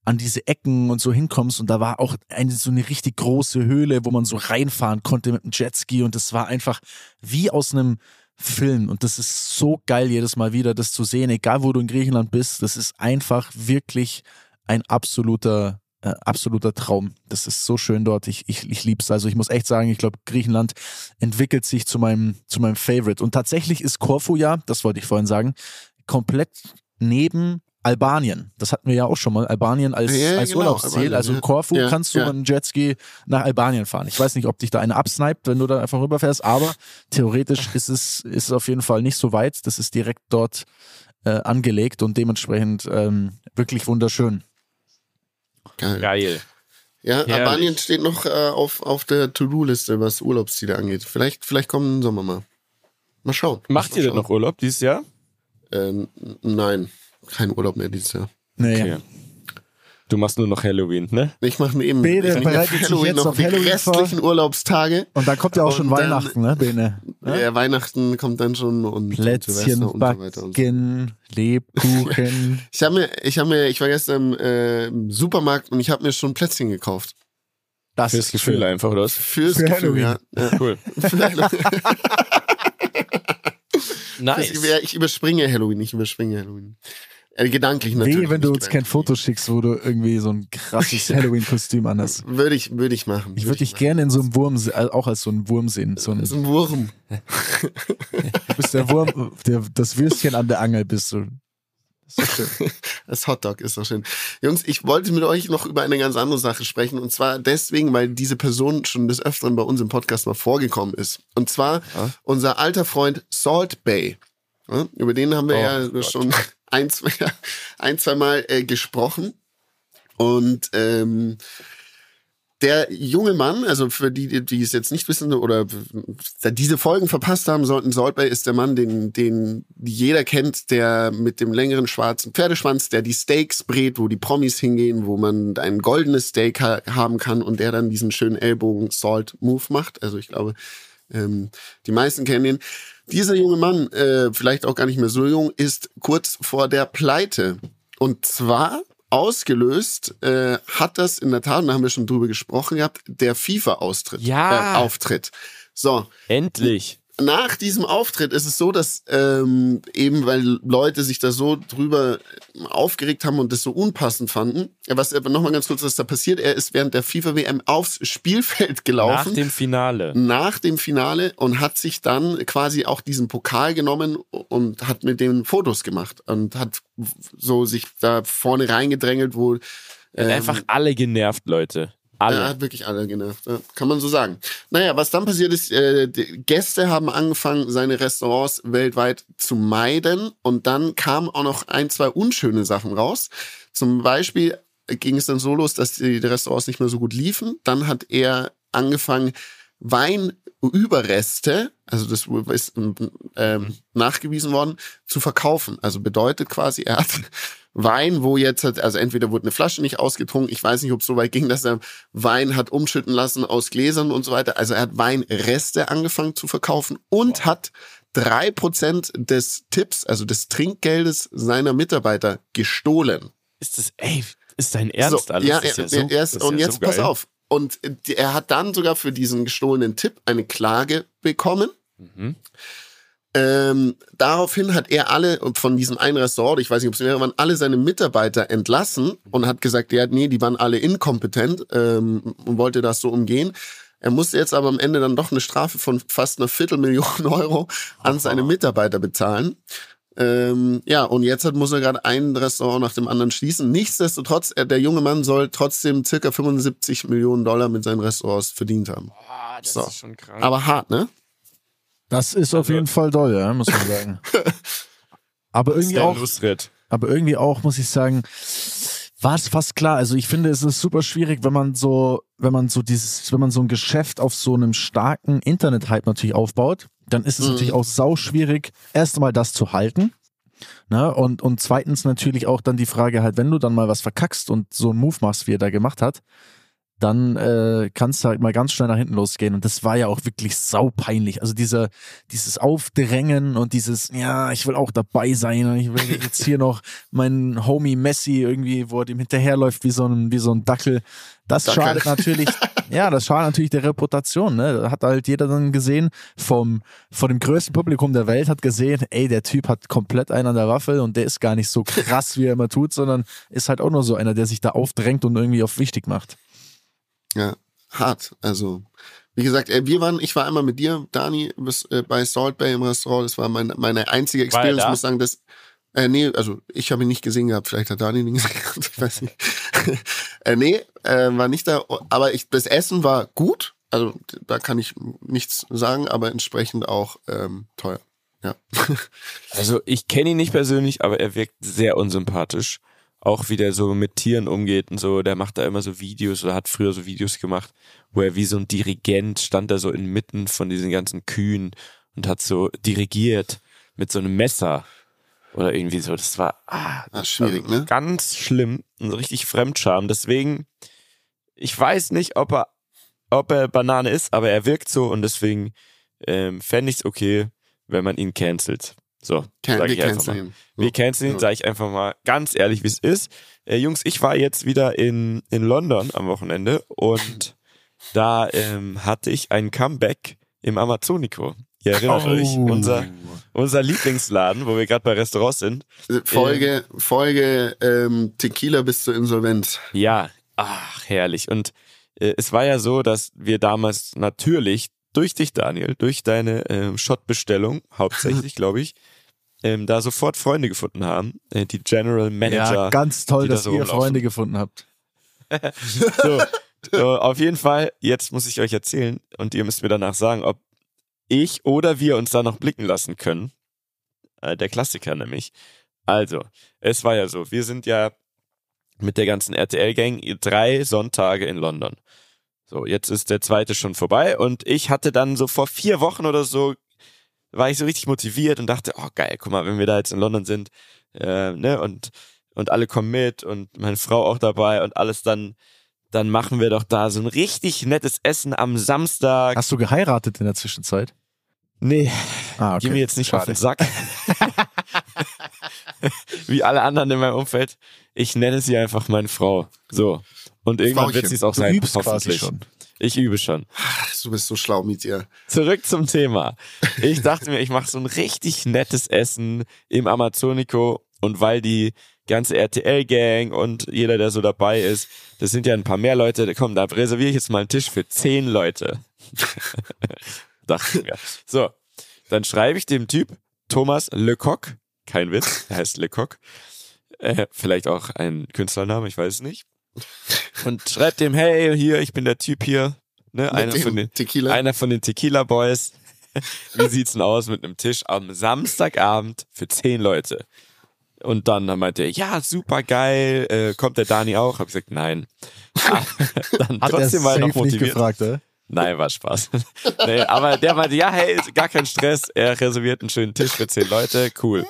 an diese Ecken und so hinkommst und da war auch eine, so eine richtig große Höhle, wo man so reinfahren konnte mit dem Jetski und das war einfach wie aus einem Film und das ist so geil jedes Mal wieder, das zu sehen, egal wo du in Griechenland bist, das ist einfach wirklich ein absoluter äh, absoluter Traum. Das ist so schön dort. Ich, ich, ich lieb's. Also ich muss echt sagen, ich glaube, Griechenland entwickelt sich zu meinem, zu meinem Favorite. Und tatsächlich ist Korfu ja, das wollte ich vorhin sagen, komplett neben Albanien. Das hatten wir ja auch schon mal. Albanien als, Ja, als genau, Urlaubsziel. Albanien, also in Korfu Ja, kannst du ja. mit einem Jetski nach Albanien fahren. Ich weiß nicht, ob dich da eine absniped, wenn du da einfach rüberfährst, aber theoretisch ist es, ist es auf jeden Fall nicht so weit. Das ist direkt dort äh, angelegt und dementsprechend ähm, wirklich wunderschön. Geil. geil. Ja, Herrlich. Albanien steht noch äh, auf, auf der To-Do-Liste, was Urlaubsziele angeht. Vielleicht, vielleicht kommen im Sommer mal. Mal schauen. Macht mal ihr denn schauen. noch Urlaub dieses Jahr? Ähm, nein, kein Urlaub mehr dieses Jahr. Nee. Okay. Du machst nur noch Halloween, ne? Ich mache mir eben Bene ich bereitet sich Halloween jetzt noch auf die Halloween restlichen Urlaubstage. Und dann kommt ja auch schon dann- Weihnachten, ne, Bene? Ja? Ja, Weihnachten kommt dann schon und, Plätzchen Silvester und so weiter. Und so. backen, Lebkuchen. Ich habe mir, ich habe mir, ich war gestern im, äh, im Supermarkt und ich habe mir schon Plätzchen gekauft. Das Fürs ist Gefühl schön. einfach, oder? Fürs Für Gefühl, Halloween. ja. ja. Cool. Ja, ich überspringe Halloween, ich überspringe Halloween. Äh, gedanklich natürlich. Weh, wenn du uns kein. Foto schickst, wo du irgendwie so ein krasses Halloween-Kostüm anhast. Würde ich, würde ich machen. Ich würde dich gerne in so einem Wurm, äh, auch als so ein Wurm sehen. So ein, ist ein Wurm. du bist der Wurm, der, das Würstchen an der Angel bist du. So. Das Hotdog ist doch schön. Jungs, ich wollte mit euch noch über eine ganz andere Sache sprechen. Und zwar deswegen, weil diese Person schon des Öfteren bei uns im Podcast mal vorgekommen ist. Und zwar Ja. unser alter Freund Salt Bay. Ja, über den haben wir Oh ja Gott. schon ein, zwei, ein, zwei Mal äh, gesprochen. Und ähm, der junge Mann, also für die, die es jetzt nicht wissen oder diese Folgen verpasst haben sollten, Bay ist der Mann, den, den jeder kennt, der mit dem längeren schwarzen Pferdeschwanz, der die Steaks brät, wo die Promis hingehen, wo man ein goldenes Steak ha haben kann und der dann diesen schönen Ellbogen Salt Move macht. Also ich glaube, ähm, die meisten kennen ihn. Dieser junge Mann, äh, vielleicht auch gar nicht mehr so jung, ist kurz vor der Pleite. Und zwar ausgelöst äh, hat das in der Tat, und da haben wir schon drüber gesprochen gehabt, der FIFA-Austritt. Ja. Äh, Auftritt. So, Endlich. Nach diesem Auftritt ist es so, dass ähm, eben, weil Leute sich da so drüber aufgeregt haben und das so unpassend fanden, was aber nochmal ganz kurz, was da passiert, er ist während der FIFA-WM aufs Spielfeld gelaufen Nach dem Finale. nach dem Finale und hat sich dann quasi auch diesen Pokal genommen und hat mit dem Fotos gemacht und hat so sich da vorne reingedrängelt, wo ähm, Einfach alle genervt, Leute. Alle. er hat wirklich alle genervt, kann man so sagen. Naja, was dann passiert ist, äh, Gäste haben angefangen, seine Restaurants weltweit zu meiden und dann kamen auch noch ein, zwei unschöne Sachen raus. Zum Beispiel ging es dann so los, dass die Restaurants nicht mehr so gut liefen. Dann hat er angefangen, Weinüberreste, also das ist ähm, nachgewiesen worden, zu verkaufen. Also bedeutet quasi, er hat Wein, wo jetzt hat, also entweder wurde eine Flasche nicht ausgetrunken, ich weiß nicht, ob es so weit ging, dass er Wein hat umschütten lassen aus Gläsern und so weiter. Also er hat Weinreste angefangen zu verkaufen und wow. hat drei Prozent des Tipps, also des Trinkgeldes seiner Mitarbeiter gestohlen. Ist das, ey, ist dein Ernst so, alles? Ja, er, ja so, er ist, und ja jetzt so pass auf. Und er hat dann sogar für diesen gestohlenen Tipp eine Klage bekommen. Mhm. Ähm, daraufhin hat er alle von diesem einen Restaurant, ich weiß nicht, ob es mehrere waren, alle seine Mitarbeiter entlassen und hat gesagt, ja, nee, die waren alle inkompetent ähm, und wollte das so umgehen. Er musste jetzt aber am Ende dann doch eine Strafe von fast einer Viertelmillion Euro an seine Mitarbeiter bezahlen. Ähm, ja, und jetzt hat, muss er gerade ein Restaurant nach dem anderen schließen. Nichtsdestotrotz, er, der junge Mann soll trotzdem circa 75 Millionen Dollar mit seinen Restaurants verdient haben. Boah, das so. ist schon krank. Aber hart, ne? Das ist auf jeden Fall doll, ja, muss man sagen. aber irgendwie auch, Lustrit. aber irgendwie auch, muss ich sagen, war es fast klar. Also ich finde, es ist super schwierig, wenn man so, wenn man so dieses, wenn man so ein Geschäft auf so einem starken Internet-Hype natürlich aufbaut, dann ist es mhm. natürlich auch sau schwierig, erst einmal das zu halten. Ne? Und, und zweitens natürlich auch dann die Frage halt, wenn du dann mal was verkackst und so einen Move machst, wie er da gemacht hat, dann äh, kannst du halt mal ganz schnell nach hinten losgehen. Und das war ja auch wirklich saupeinlich. Also dieser, dieses Aufdrängen und dieses, ja, ich will auch dabei sein und ich will jetzt hier noch meinen Homie Messi irgendwie, wo er dem hinterherläuft wie so ein, wie so ein Dackel. Das Dackel. schadet natürlich, ja, das schadet natürlich der Reputation. Ne? Da hat halt jeder dann gesehen, vom, von dem größten Publikum der Welt hat gesehen, ey, der Typ hat komplett einen an der Waffel und der ist gar nicht so krass, wie er immer tut, sondern ist halt auch nur so einer, der sich da aufdrängt und irgendwie auf wichtig macht. Ja, hart. Also, wie gesagt, äh, wir waren, ich war einmal mit dir, Dani, äh, bei Salt Bay im Restaurant. Das war meine, meine einzige Experience. Ich muss sagen, das, äh, nee, also ich habe ihn nicht gesehen gehabt. Vielleicht hat Dani ihn gesehen gehabt. Ich weiß nicht. äh, nee, äh, war nicht da. Aber ich, das Essen war gut. Also da kann ich nichts sagen, aber entsprechend auch ähm, teuer. Ja. also ich kenne ihn nicht persönlich, aber er wirkt sehr unsympathisch auch wie der so mit Tieren umgeht und so, der macht da immer so Videos oder hat früher so Videos gemacht, wo er wie so ein Dirigent stand da so inmitten von diesen ganzen Kühen und hat so dirigiert mit so einem Messer oder irgendwie so. Das war ah, das schwierig, ne? Ganz schlimm und richtig Fremdscham. Deswegen, ich weiß nicht, ob er, ob er Banane ist, aber er wirkt so und deswegen ähm, fände ich es okay, wenn man ihn cancelt. So, Can sag ich einfach mal. Wir canceln ihn, sage ich einfach mal ganz ehrlich, wie es ist. Äh, Jungs, ich war jetzt wieder in, in London am Wochenende und da ähm, hatte ich ein Comeback im Amazonico. Ihr erinnert oh. euch, unser, unser Lieblingsladen, wo wir gerade bei Restaurants sind. Folge, ähm, Folge ähm, Tequila bis zur Insolvenz. Ja, ach, herrlich. Und äh, es war ja so, dass wir damals natürlich durch dich, Daniel, durch deine ähm, Shot-Bestellung, hauptsächlich, glaube ich, ähm, da sofort Freunde gefunden haben. Äh, die General Manager. Ja, ganz toll, dass da so ihr Freunde gefunden habt. so, so, auf jeden Fall, jetzt muss ich euch erzählen und ihr müsst mir danach sagen, ob ich oder wir uns da noch blicken lassen können. Äh, der Klassiker nämlich. Also, es war ja so, wir sind ja mit der ganzen RTL-Gang drei Sonntage in London. So, jetzt ist der zweite schon vorbei und ich hatte dann so vor vier Wochen oder so war ich so richtig motiviert und dachte, oh geil, guck mal, wenn wir da jetzt in London sind, äh, ne, und, und alle kommen mit und meine Frau auch dabei und alles dann, dann machen wir doch da so ein richtig nettes Essen am Samstag. Hast du geheiratet in der Zwischenzeit? Nee, ah, okay. geh mir jetzt nicht Schade. auf den Sack. Wie alle anderen in meinem Umfeld. Ich nenne sie einfach meine Frau. So. Und irgendwann Frauchen. wird sie es auch du sein, hoffentlich. Schon. Ich übe schon. Du bist so schlau mit dir. Zurück zum Thema. Ich dachte mir, ich mache so ein richtig nettes Essen im Amazonico und weil die ganze RTL-Gang und jeder, der so dabei ist, das sind ja ein paar mehr Leute, komm, da reserviere ich jetzt mal einen Tisch für zehn Leute. dachte mir. So, dann schreibe ich dem Typ Thomas Lecoq, kein Witz, er heißt Lecoq, äh, vielleicht auch ein Künstlername, ich weiß es nicht und schreibt dem, hey, hier, ich bin der Typ hier, ne, einer von, den, Tequila. einer von den Tequila Boys. Wie sieht's denn aus mit einem Tisch am Samstagabend für zehn Leute? Und dann, meinte er, ja, super geil, äh, kommt der Dani auch? Hab ich gesagt, nein. dann Hat trotzdem war er noch motiviert. Nicht gefragt, äh? Nein, war Spaß. nee, aber der meinte, ja, hey, gar kein Stress, er reserviert einen schönen Tisch für zehn Leute, cool.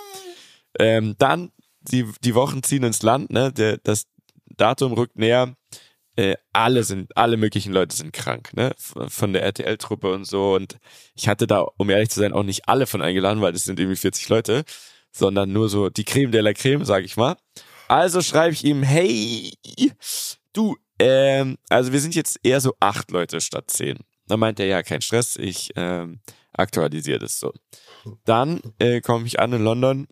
Ähm, dann die, die Wochen ziehen ins Land, ne? Der, das Datum rückt näher. Äh, alle sind, alle möglichen Leute sind krank, ne? Von der RTL-Truppe und so. Und ich hatte da, um ehrlich zu sein, auch nicht alle von eingeladen, weil das sind irgendwie 40 Leute, sondern nur so die Creme de la Creme, sag ich mal. Also schreibe ich ihm, hey, du, ähm, also wir sind jetzt eher so acht Leute statt zehn. Dann meint er, ja, kein Stress, ich ähm, aktualisiere das so. Dann äh, komme ich an in London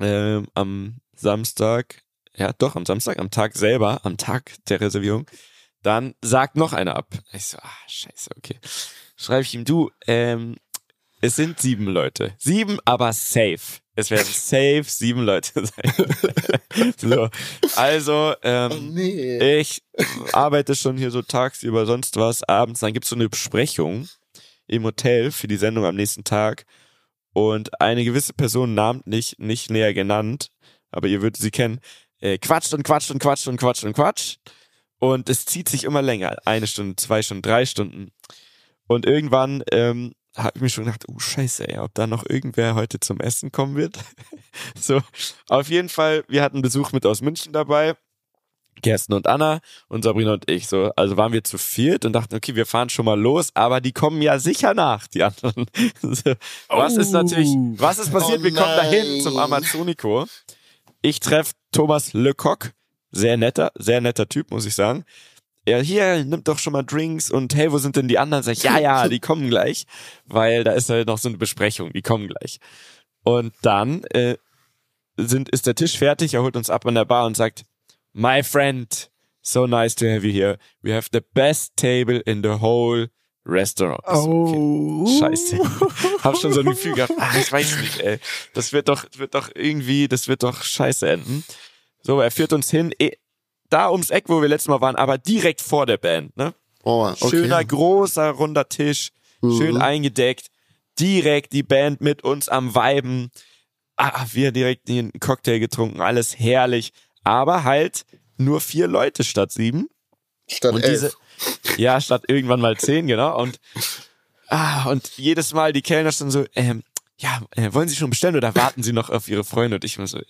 ähm, am Samstag, ja doch, am Samstag, am Tag selber, am Tag der Reservierung. Dann sagt noch einer ab. Ich so, ah, scheiße, okay. Schreibe ich ihm, du, ähm, es sind sieben Leute. Sieben, aber safe. Es werden safe sieben Leute sein. so. Also, ähm, Oh, nee. ich arbeite schon hier so tagsüber, sonst was, abends, dann gibt's so eine Besprechung im Hotel für die Sendung am nächsten Tag. Und eine gewisse Person namentlich nicht näher genannt, aber ihr würdet sie kennen, äh, quatscht und quatscht und quatscht und quatscht und quatscht. Und es zieht sich immer länger. Eine Stunde, zwei Stunden, drei Stunden. Und irgendwann ähm, habe ich mir schon gedacht, oh scheiße, ey, ob da noch irgendwer heute zum Essen kommen wird. so, auf jeden Fall, wir hatten Besuch mit aus München dabei. Kersten und Anna und Sabrina und ich so. Also waren wir zu viert und dachten, okay, wir fahren schon mal los, aber die kommen ja sicher nach, die anderen. so, was ist natürlich, was ist passiert? Oh wir kommen dahin zum nein. Amazonico. Ich treffe Thomas Lecoq, sehr netter, sehr netter Typ, muss ich sagen. Er hier nimmt doch schon mal Drinks und hey, wo sind denn die anderen? Sag ich, ja, ja, die kommen gleich, weil da ist halt noch so eine Besprechung, die kommen gleich. Und dann äh, sind, ist der Tisch fertig, er holt uns ab an der Bar und sagt, My friend, so nice to have you here. We have the best table in the whole restaurant. So, okay. Oh. Scheiße. Hab schon so ein Gefühl gehabt, ah, ich weiß nicht, ey. Das wird doch, wird doch irgendwie, das wird doch scheiße enden. So, er führt uns hin, eh, da ums Eck, wo wir letztes Mal waren, aber direkt vor der Band, ne? Oh, okay. Schöner, großer, runder Tisch, schön Mhm. eingedeckt. Direkt die Band mit uns am Weiben. Ah, wir direkt den Cocktail getrunken, alles herrlich. Aber halt nur vier Leute statt sieben. Statt Und elf. diese, ja, statt irgendwann mal zehn, genau. Und, ah, und jedes Mal die Kellner schon so, ähm, ja, äh, wollen Sie schon bestellen oder warten Sie noch auf Ihre Freunde? Und ich immer so,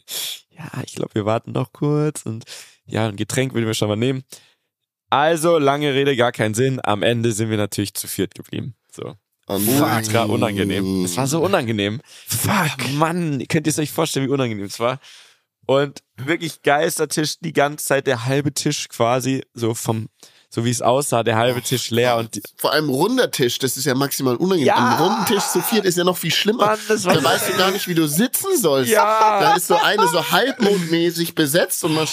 ja, ich glaube, wir warten noch kurz und ja, ein Getränk würden wir schon mal nehmen. Also, lange Rede, gar keinen Sinn. Am Ende sind wir natürlich zu viert geblieben. So. Ultra unangenehm. Es war so unangenehm. Fuck. Mann, könnt ihr es euch vorstellen, wie unangenehm es war? Und wirklich geilster Tisch, die ganze Zeit der halbe Tisch quasi, so vom, so wie es aussah, der halbe Tisch leer und die, Vor allem runder Tisch, das ist ja maximal unangenehm. Ja. Am runden Tisch zu viert ist ja noch viel schlimmer. Mann, das war- da weißt du gar nicht, wie du sitzen sollst. Ja. Da ist so eine so halbmondmäßig besetzt und man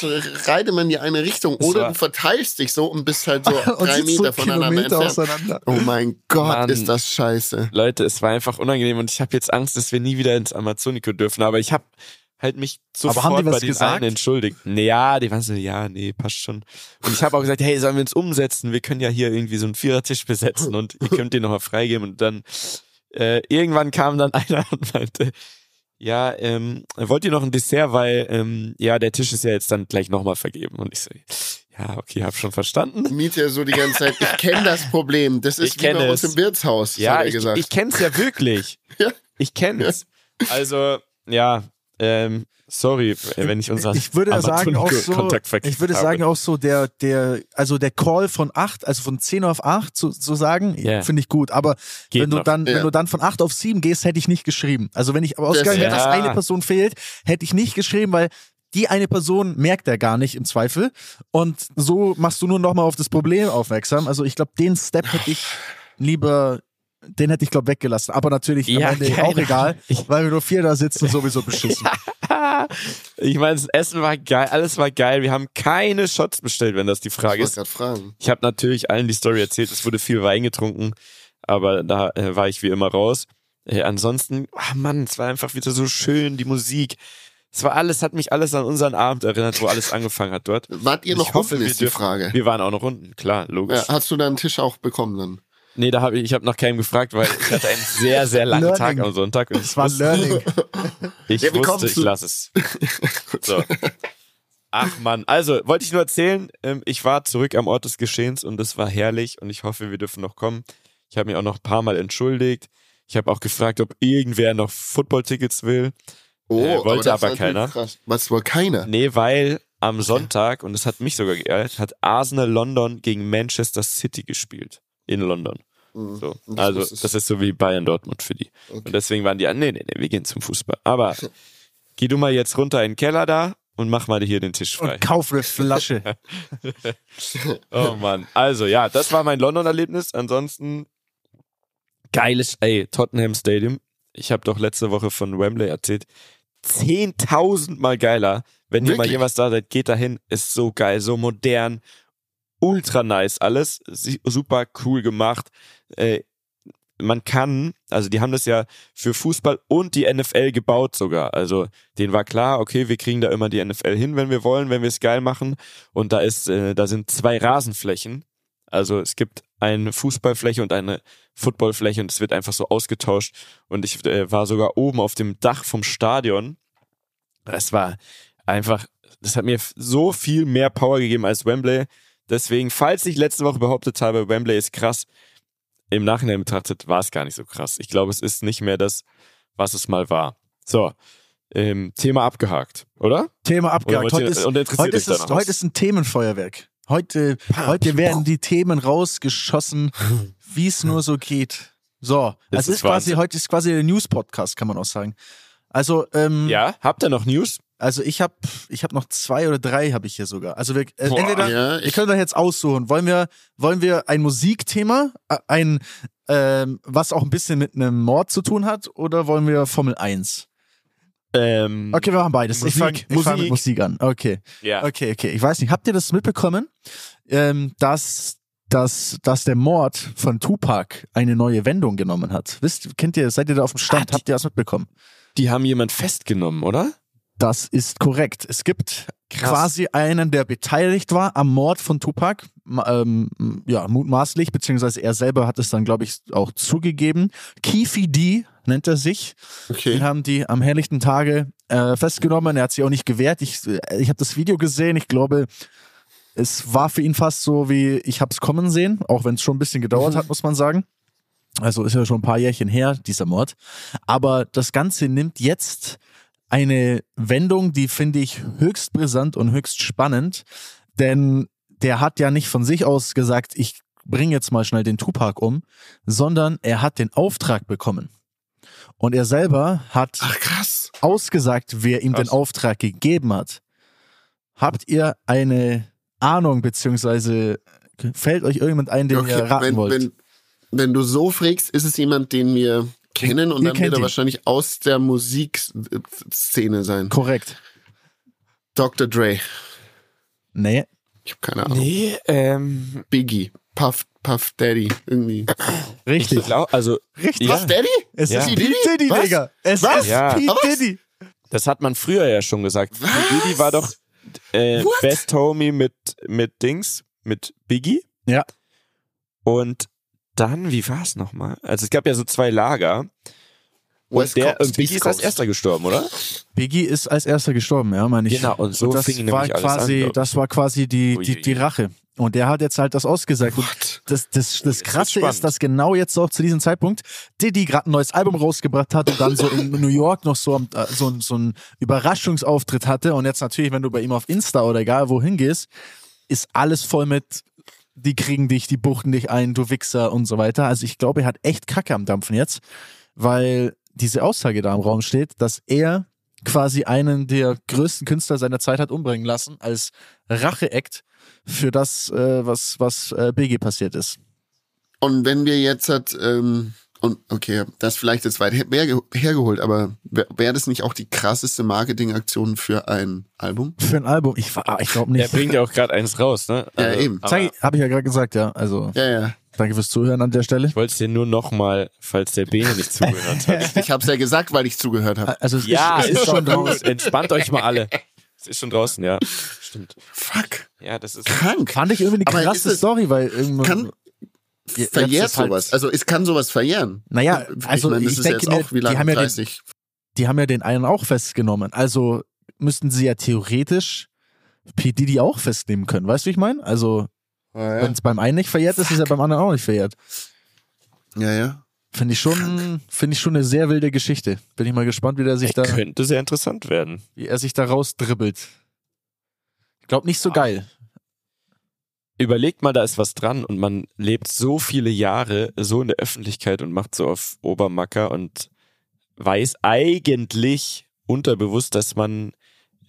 reitet man in die eine Richtung. Oder war- du verteilst dich so und bist halt so Und drei sitzt so Meter voneinander Kilometer entfernt. auseinander. Oh mein Gott, Mann. ist das scheiße. Leute, es war einfach unangenehm und ich habe jetzt Angst, dass wir nie wieder ins Amazonico dürfen. Aber ich habe halt mich sofort haben die was bei den gesagt? allen entschuldigt. Nee, ja, die waren so, ja, nee, passt schon. Und ich habe auch gesagt, hey, sollen wir uns umsetzen? Wir können ja hier irgendwie so einen Vierertisch besetzen und ihr könnt den nochmal freigeben. Und dann äh, irgendwann kam dann einer und meinte, ja, ähm, wollt ihr noch ein Dessert, weil ähm, ja, der Tisch ist ja jetzt dann gleich nochmal vergeben. Und ich so, ja, okay, hab schon verstanden. Miete so die ganze Zeit. Ich kenne das Problem. Das ist Ich wie bei kenne uns im Wirtshaus, Ja, hat er ich, gesagt. ich kenn's ja wirklich. Ja. Ich kenn's. Also, ja, ähm, sorry, wenn ich unseren Ich würde sagen auch so, ich würde habe. sagen auch so der der also der Call von 8, also von 10 auf 8 zu, zu sagen, Ja. finde ich gut, aber Geht wenn du noch. dann Ja. wenn du dann von 8 auf 7 gehst, hätte ich nicht geschrieben. Also wenn ich aber ausgegangen wäre, dass Ja. eine Person fehlt, hätte ich nicht geschrieben, weil die eine Person merkt er gar nicht im Zweifel und so machst du nur noch mal auf das Problem aufmerksam. Also ich glaube, den Step hätte ich lieber den hätte ich glaube weggelassen, aber natürlich Ja, am Ende auch egal, Ahnung. Ich- weil wir nur vier da sitzen, sowieso beschissen. ich meine, das Essen war geil, alles war geil. Wir haben keine Shots bestellt, wenn das die ich Frage wollte ist. gerade fragen. Ich habe natürlich allen die Story erzählt, es wurde viel Wein getrunken, aber da äh, war ich wie immer raus. Äh, ansonsten, ah Mann, es war einfach wieder so schön, die Musik. Es war alles, hat mich alles an unseren Abend erinnert, wo alles angefangen hat dort. Wart ihr Ich noch hoffe, unten, wir ist die dürfen- Frage. Wir waren auch noch unten, klar, logisch. Ja, hast du deinen Tisch auch bekommen dann? Nee, da habe ich, ich habe noch keinem gefragt, weil ich hatte einen sehr, sehr langen Learning. Tag am Sonntag und ich Das war wusste, Learning. ich, Ja, wusste ich lasse es. So. Ach man, also wollte ich nur erzählen, ähm, ich war zurück am Ort des Geschehens und es war herrlich und ich hoffe, wir dürfen noch kommen. Ich habe mich auch noch ein paar Mal entschuldigt. Ich habe auch gefragt, ob irgendwer noch Football-Tickets will. Oh, Äh, wollte das aber ist natürlich keiner. Krass. Was wohl keiner? Nee, weil am Sonntag, und das hat mich sogar geärgert, hat Arsenal London gegen Manchester City gespielt. In London. Mhm. So. Das Also, das ist so wie Bayern Dortmund für die. Okay. Und deswegen waren die, nee, nee, nee, wir gehen zum Fußball. Aber geh du mal jetzt runter in den Keller da und mach mal hier den Tisch frei. Und kauf eine Flasche. Oh Mann. Also ja, das war mein London-Erlebnis. Ansonsten geiles, ey, Tottenham Stadium. Ich habe doch letzte Woche von Wembley erzählt. 10.000 Mal geiler. Wenn ihr mal jemals da seid, geht dahin. Ist so geil, so modern, ultra nice alles. Super cool gemacht. Äh, man kann, also die haben das ja für Fußball und die NFL gebaut sogar. Also denen war klar, okay, wir kriegen da immer die NFL hin, wenn wir wollen, wenn wir es geil machen. Und da ist, äh, da sind zwei Rasenflächen. Also es gibt eine Fußballfläche und eine Footballfläche und es wird einfach so ausgetauscht. Und ich äh, war sogar oben auf dem Dach vom Stadion. Es war einfach, das hat mir so viel mehr Power gegeben als Wembley. Deswegen, falls ich letzte Woche behauptet habe, Wembley ist krass, im Nachhinein betrachtet war es gar nicht so krass. Ich glaube, es ist nicht mehr das, was es mal war. So, ähm, Thema abgehakt, oder? Thema Oder abgehakt. wollt Heute ist, heute, ist es, heute ist ein Themenfeuerwerk. Heute, heute werden die Themen rausgeschossen, wie es nur so geht. So, Das es ist ist quasi, heute ist quasi der News-Podcast, kann man auch sagen. Also, ähm, Ja, habt ihr noch News? Also ich habe ich hab noch zwei oder drei habe ich hier sogar. Also wir, äh, Boah, entweder, ja, wir ich- können da jetzt aussuchen. Wollen wir, wollen wir ein Musikthema, äh, ein, ähm, was auch ein bisschen mit einem Mord zu tun hat, oder wollen wir Formel 1? Ähm, Okay, wir machen beides. Musik, ich fange ich fang mit Musik. Musik an. Okay. Ja. Okay, okay. Ich weiß nicht, habt ihr das mitbekommen, ähm, dass, dass, dass der Mord von Tupac eine neue Wendung genommen hat? Wisst, kennt ihr, seid ihr da auf dem Stand? Ah, die- habt ihr das mitbekommen? Die haben jemand festgenommen, oder? Das ist korrekt. Es gibt Krass. quasi einen, der beteiligt war am Mord von Tupac. Ähm, ja, mutmaßlich, beziehungsweise er selber hat es dann, glaube ich, auch zugegeben. Keefe D nennt er sich. Den Okay. haben die am helllichten Tage äh, festgenommen. Er hat sich auch nicht gewehrt. Ich, äh, ich habe das Video gesehen. Ich glaube, es war für ihn fast so wie ich hab's kommen sehen, auch wenn es schon ein bisschen gedauert hat, muss man sagen. Also ist ja schon ein paar Jährchen her, dieser Mord. Aber das Ganze nimmt jetzt eine Wendung, die finde ich höchst brisant und höchst spannend, denn der hat ja nicht von sich aus gesagt, ich bringe jetzt mal schnell den Tupac um, sondern er hat den Auftrag bekommen. Und er selber hat Ach ausgesagt, wer ihm den Krass. Auftrag gegeben hat. Habt ihr eine Ahnung, beziehungsweise fällt euch irgendjemand ein, den ihr raten wenn, wollt? wenn, wenn du so fragst, ist es jemand, den wir kennen und Ihr dann wird er ihn. wahrscheinlich aus der Musikszene sein. Korrekt. Dr. Dre. Nee. Ich habe keine Ahnung. Nee, ähm, Biggie. Puff, Puff Daddy. Irgendwie. Richtig. ich glaube, also, Richtig. Ja. Puff Daddy? Es Ja. ist P. Diddy, Was? Digga. Es Was? ist Ja. P. Diddy. das hat man früher ja schon gesagt. Was? Diddy war doch äh? Best Homie mit, mit Dings, mit Biggie. Ja. Und dann, wie war es nochmal? Also es gab ja so zwei Lager. Und West der, Coast, und Biggie ist als erster gestorben, oder? Biggie ist als erster gestorben, ja, meine ich. Genau, und so das fing war nämlich alles an, quasi, ich. das war quasi die, die, die. Rache. Und der hat jetzt halt das ausgesagt. Und das, das, das Krasse spannend. ist, dass genau jetzt auch zu diesem Zeitpunkt Diddy gerade ein neues Album rausgebracht hat und dann so in New York noch so, am- äh, so, ein- so einen Überraschungsauftritt hatte. Und jetzt natürlich, wenn du bei ihm auf Insta oder egal wohin gehst, ist alles voll mit, die kriegen dich, die buchten dich ein, du Wichser und so weiter. Also ich glaube, er hat echt Kacke am Dampfen jetzt, weil diese Aussage da im Raum steht, dass er quasi einen der größten Künstler seiner Zeit hat umbringen lassen als Rache-Act für das, äh, was, was äh, Biggie passiert ist. Und wenn wir jetzt ähm, und okay, das vielleicht jetzt weit her, her- hergeholt, aber wäre wär das nicht auch die krasseste Marketingaktion für ein Album? Für ein Album, ich, ich glaube Er nicht. bringt ja auch gerade eins raus, ne? Ja, eben. aber Habe ich ja gerade gesagt, ja. Also Ja, ja. danke fürs Zuhören an der Stelle. Ich wollte es dir nur nochmal, falls der Bene nicht zugehört hat. Ich hab's ja gesagt, weil ich zugehört habe. Also es ja, ist, es ist schon draus. gut. Entspannt euch mal alle. Es ist schon draußen, ja. Stimmt. Fuck. Ja, das ist. Krank. Fand ich irgendwie eine krasse es- Story, weil irgendwann. Kann, verjährt ist halt- sowas. Also es kann sowas verjähren. Naja, also meine, das ich ist denke jetzt mir, auch, wie die lange? haben ja den- 30. die haben ja den einen auch festgenommen. Also müssten sie ja theoretisch P. Diddy auch festnehmen können. Weißt du, wie ich meine? Also, Ja, wenn es beim einen nicht verjährt ist, ist es ja beim anderen auch nicht verjährt. ja. ja. Finde ich schon, finde ich schon eine sehr wilde Geschichte. Bin ich mal gespannt, wie der sich Er da, könnte sehr interessant werden. wie er sich da rausdribbelt. Ich glaube nicht so geil. Überlegt mal, da ist was dran und man lebt so viele Jahre so in der Öffentlichkeit und macht so auf Obermacker und weiß eigentlich unterbewusst, dass man,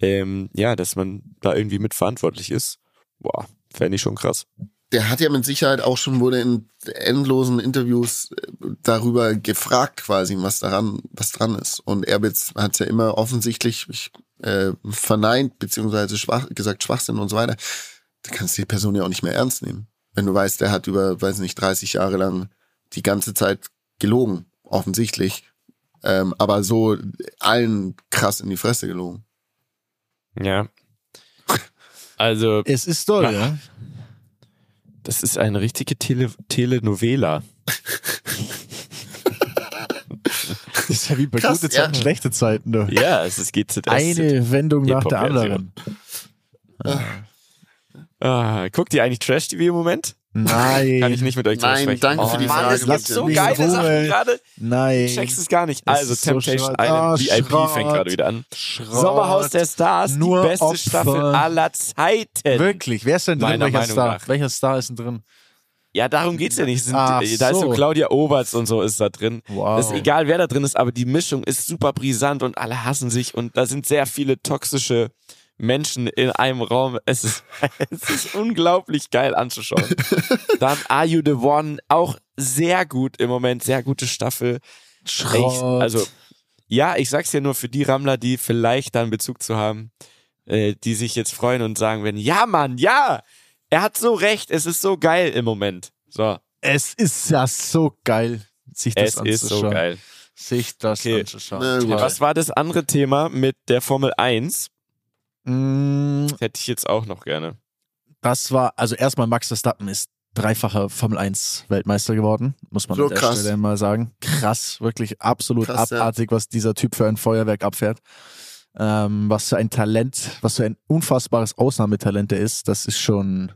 ähm, ja, dass man da irgendwie mitverantwortlich ist. Boah, fände ich schon krass. Der hat ja mit Sicherheit auch schon wurde in endlosen Interviews äh, darüber gefragt, quasi, was daran, was dran ist. Und er hat es ja immer offensichtlich äh, verneint, beziehungsweise schwach, gesagt Schwachsinn und so weiter. Da kannst du die Person ja auch nicht mehr ernst nehmen. Wenn du weißt, der hat über, weiß nicht, 30 Jahre lang die ganze Zeit gelogen, offensichtlich. Ähm, aber so allen krass in die Fresse gelogen. Ja. Also, Es ist toll, ja. das ist eine richtige Tele Telenovela. Das ist ja wie bei Krass, gute Zeiten, ja. schlechte Zeiten. Du. Ja, es ist GZS. Eine Wendung nach der anderen. Ah, guckt ihr eigentlich Trash-TV im Moment? Nein. Kann ich nicht mit euch Nein, sprechen. danke oh, für die Mann, Frage, Es gibt so geile Ruhe. Sachen gerade. Nein. Ich check's es gar nicht. Also so Temptation Schrott. Island Ah, VIP Schrott. fängt gerade wieder an. Schrott. Sommerhaus der Stars, Nur die beste Opfer. Staffel aller Zeiten. Wirklich? Wer ist denn drin? Meiner Welcher Meinung Star? nach. Welcher Star ist denn drin? Ja, darum geht's ja nicht. Es Sind, Ach äh, Da ist so so. Claudia Oberts und so ist da drin. Wow. Das ist egal, wer da drin ist, aber die Mischung ist super brisant und alle hassen sich und da sind sehr viele toxische Menschen in einem Raum. Es ist, es ist unglaublich geil anzuschauen. Dann Are You the One? Auch sehr gut im Moment, sehr gute Staffel. Ich, Schrott. also, ja, ich sag's ja nur für die Rammler, die vielleicht da einen Bezug zu haben, äh, die sich jetzt freuen und sagen werden, ja, Mann, ja, er hat so recht, es ist so geil im Moment. So, es ist ja so geil, sich das es ist so anzuschauen. geil. Sich das Okay. anzuschauen. Was war das andere Thema mit der Formel 1? Mm, Das hätte ich jetzt auch noch gerne. Das war, also erstmal Max Verstappen ist dreifacher Formel 1 Weltmeister geworden, muss man So an der krass. Stelle mal sagen. Krass, wirklich absolut Krass, ja. abartig, was dieser Typ für ein Feuerwerk abfährt. Ähm, was für ein Talent, was für ein unfassbares Ausnahmetalent er ist, das ist schon,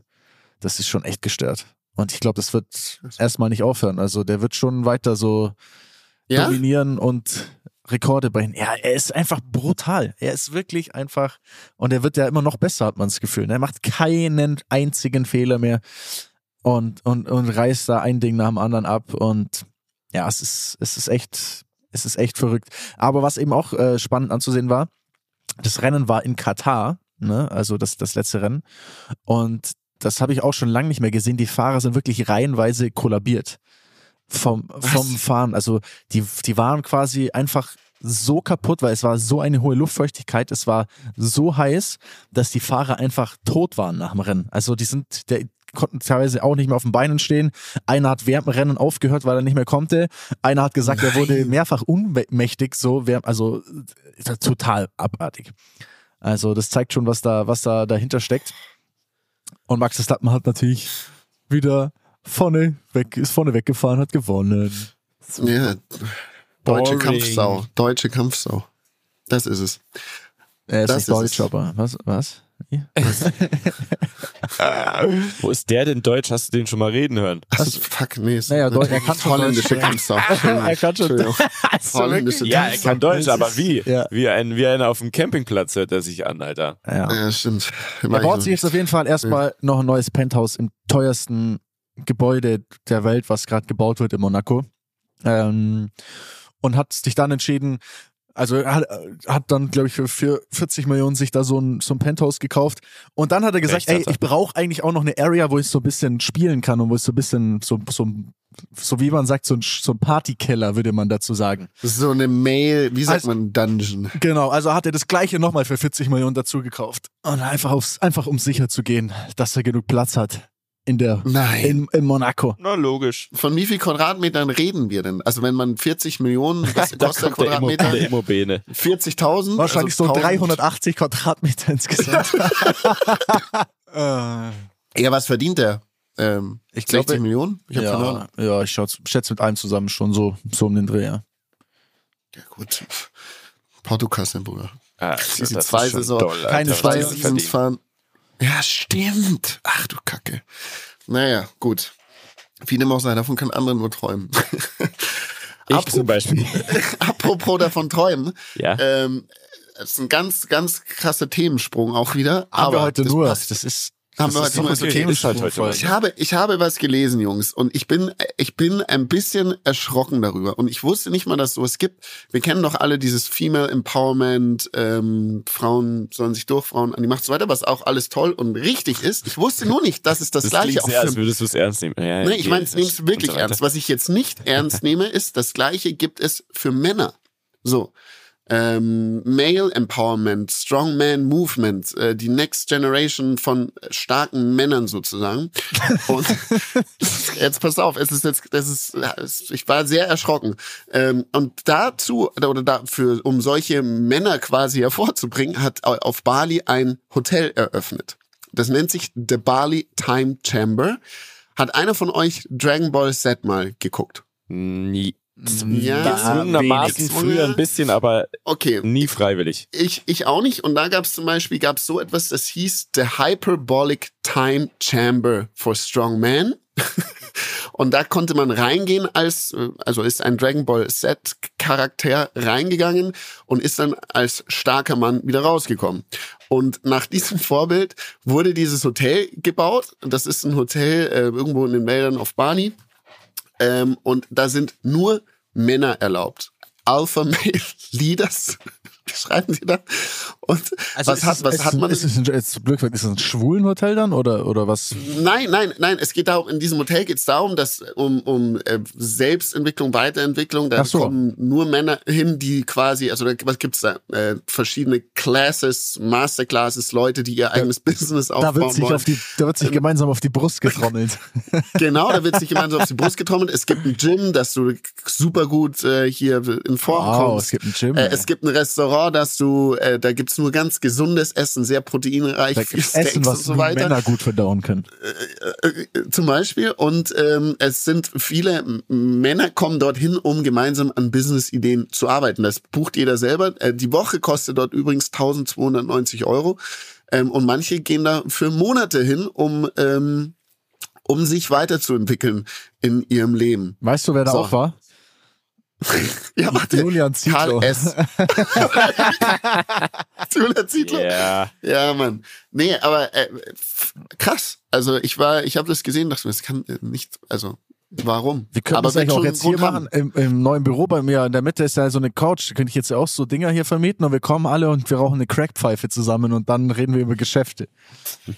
das ist schon echt gestört. Und ich glaube, das wird erstmal nicht aufhören. Also der wird schon weiter so Ja? dominieren und Rekorde brechen. Ja, er ist einfach brutal. Er ist wirklich einfach, und er wird ja immer noch besser, hat man das Gefühl. ne? Er macht keinen einzigen Fehler mehr und, und, und reißt da ein Ding nach dem anderen ab. Und ja, es ist, es ist echt, es ist echt verrückt. Aber was eben auch äh, spannend anzusehen war, das Rennen war in Katar, ne? also das, das letzte Rennen. Und das habe ich auch schon lange nicht mehr gesehen. Die Fahrer sind wirklich reihenweise kollabiert vom, vom Fahren. Also die, die waren quasi einfach so kaputt, weil es war so eine hohe Luftfeuchtigkeit, es war so heiß, dass die Fahrer einfach tot waren nach dem Rennen. Also die sind, der, konnten teilweise auch nicht mehr auf den Beinen stehen. Einer hat während dem Rennen aufgehört, weil er nicht mehr konnte. Einer hat gesagt, er wurde mehrfach unmächtig, so, also äh, total abartig. Also das zeigt schon, was da, was da dahinter steckt. Und Max Verstappen hat natürlich wieder vorne weg, ist vorne weggefahren, hat gewonnen. Ja. Deutsche Boring. Kampfsau. Deutsche Kampfsau. Das ist es. Er ist Das nicht ist deutsch, es. aber was? Was? Wo ist der denn Deutsch? Hast du den schon mal reden hören? Also, fuck, nee. ist- Naja, Deutsch- er kann schon Holländische Deutsch. Kampfsau. er kann schon. Holländische? Ja, er kann Deutsch, aber wie? ja. Wie, ein, wie einer auf dem Campingplatz hört er sich an, Alter. Ja. Ja, stimmt. Er baut sich jetzt auf jeden Fall erstmal noch ein neues Penthouse im teuersten Gebäude der Welt, was gerade gebaut wird in Monaco. Ähm, und hat sich dann entschieden, also hat, hat dann, glaube ich, für, für 40 Millionen sich da so ein, so ein Penthouse gekauft. Und dann hat er gesagt, Recht hat ey, ich brauche eigentlich auch noch eine Area, wo ich so ein bisschen spielen kann und wo ich so ein bisschen, so, so, so wie man sagt, so ein, so ein Partykeller, würde man dazu sagen. So eine Mail, wie sagt Also- man, Dungeon. Genau, also hat er das gleiche nochmal für 40 Millionen dazu gekauft. Und einfach, aufs, einfach um sicher zu gehen, dass er genug Platz hat in der Nein. in, in Monaco. Na, logisch. Von wie viel Quadratmetern reden wir denn? Also wenn man 40 Millionen, was kostet Quadratmeter? der Immobene. 40.000? Wahrscheinlich also so 1000. 380 Quadratmeter insgesamt. äh, Ja, was verdient der? Ähm, Ich 60 glaube- Millionen? Ich hab keine Ahnung. ja, ja, ich schätze, mit allem zusammen schon so, so um den Dreh, ja. Ja, gut. Portokasse, Bruder. Ah, Diese das zwei Saison- doll, Alter, keine zwei. Seasons fahren. Ja, stimmt. Ach du Kacke. Naja, gut. Wie dem auch sei, davon kann andere nur träumen. Ich Apropos- zum Beispiel. Apropos davon träumen. Ja. Ähm, das ist ein ganz, ganz krasser Themensprung auch wieder. Aber wir heute nur. passt. Das ist, Haben das wir ist okay. Okay, ist halt heute. Ich habe, ich habe was gelesen, Jungs, und ich bin, ich bin ein bisschen erschrocken darüber. Und ich wusste nicht mal, dass es sowas gibt. Wir kennen doch alle dieses Female Empowerment, ähm, Frauen sollen sich durch, Frauen an die Macht und so weiter, was auch alles toll und richtig ist. Ich wusste nur nicht, dass es das, Das gleiche auch sehr, für als würdest du es ernst nehmen. Ja, Nee, ich meine, ich nehme es wirklich so ernst. Was ich jetzt nicht ernst nehme, ist, das gleiche gibt es für Männer. So. Ähm, Male Empowerment, Strongman Movement, äh, die Next Generation von starken Männern sozusagen. Und jetzt pass auf, es ist jetzt, das ist, ich war sehr erschrocken. Ähm, und dazu, oder dafür, um solche Männer quasi hervorzubringen, hat auf Bali ein Hotel eröffnet. Das nennt sich The Bali Time Chamber. Hat einer von euch Dragon Ball Z mal geguckt? Nie. Ja, Gezwungenermaßen früher ein bisschen, aber Okay. nie freiwillig. Ich, ich auch nicht. Und da gab es zum Beispiel gab's so etwas, das hieß The Hyperbolic Time Chamber for Strong Men. Und da konnte man reingehen als, also ist ein Dragon Ball Z Charakter reingegangen und ist dann als starker Mann wieder rausgekommen. Und nach diesem Vorbild wurde dieses Hotel gebaut. Das ist ein Hotel äh, irgendwo in den Wäldern auf Bali. Ähm, und da sind nur Männer erlaubt. Alpha Male Leaders. Schreiben sie da. Und was ist hat, es- was ist, hat man? Ist es ein, jetzt blöd gefragt, ist es ein schwulen Hotel dann oder, oder was? Nein, nein, nein. Es geht darum, in diesem Hotel geht es darum, dass um, um äh, Selbstentwicklung, Weiterentwicklung, da so. kommen nur Männer hin, die quasi, also da, was gibt's da? Äh, verschiedene Classes, Masterclasses, Leute, die ihr eigenes Business Da aufbauen wird sich wollen. auf die, da wird sich gemeinsam auf die Brust getrommelt. Genau, da wird sich gemeinsam auf die Brust getrommelt. Es gibt ein Gym, dass du super gut äh, hier in Form Wow, kommst. es gibt ein Gym. Äh, es gibt ein Restaurant, dass du, äh, da gibt's nur ganz gesundes Essen, sehr proteinreich, viel Steaks Essen, und was so nur weiter. Männer gut verdauen können. Äh, zum Beispiel. Und ähm, es sind viele Männer kommen dorthin, um gemeinsam an Business-Ideen zu arbeiten. Das bucht jeder selber. Äh, die Woche kostet dort übrigens 1290 Euro. Ähm, und manche gehen da für Monate hin, um, ähm, um sich weiterzuentwickeln in ihrem Leben. Weißt du, wer da So. auch war? Ja, warte. Julian Zietlow. Karl S. Julian Zietlow. Ja. Ja, Mann. Nee, aber äh, krass. Also ich war, ich habe das gesehen, dachte mir, das kann äh, nicht, also warum? Wir können aber das eigentlich auch schon jetzt hier machen. Im, Im neuen Büro bei mir in der Mitte ist ja so eine Couch. Da könnte ich jetzt ja auch so Dinger hier vermieten und wir kommen alle und wir rauchen eine Crackpfeife zusammen und dann reden wir über Geschäfte.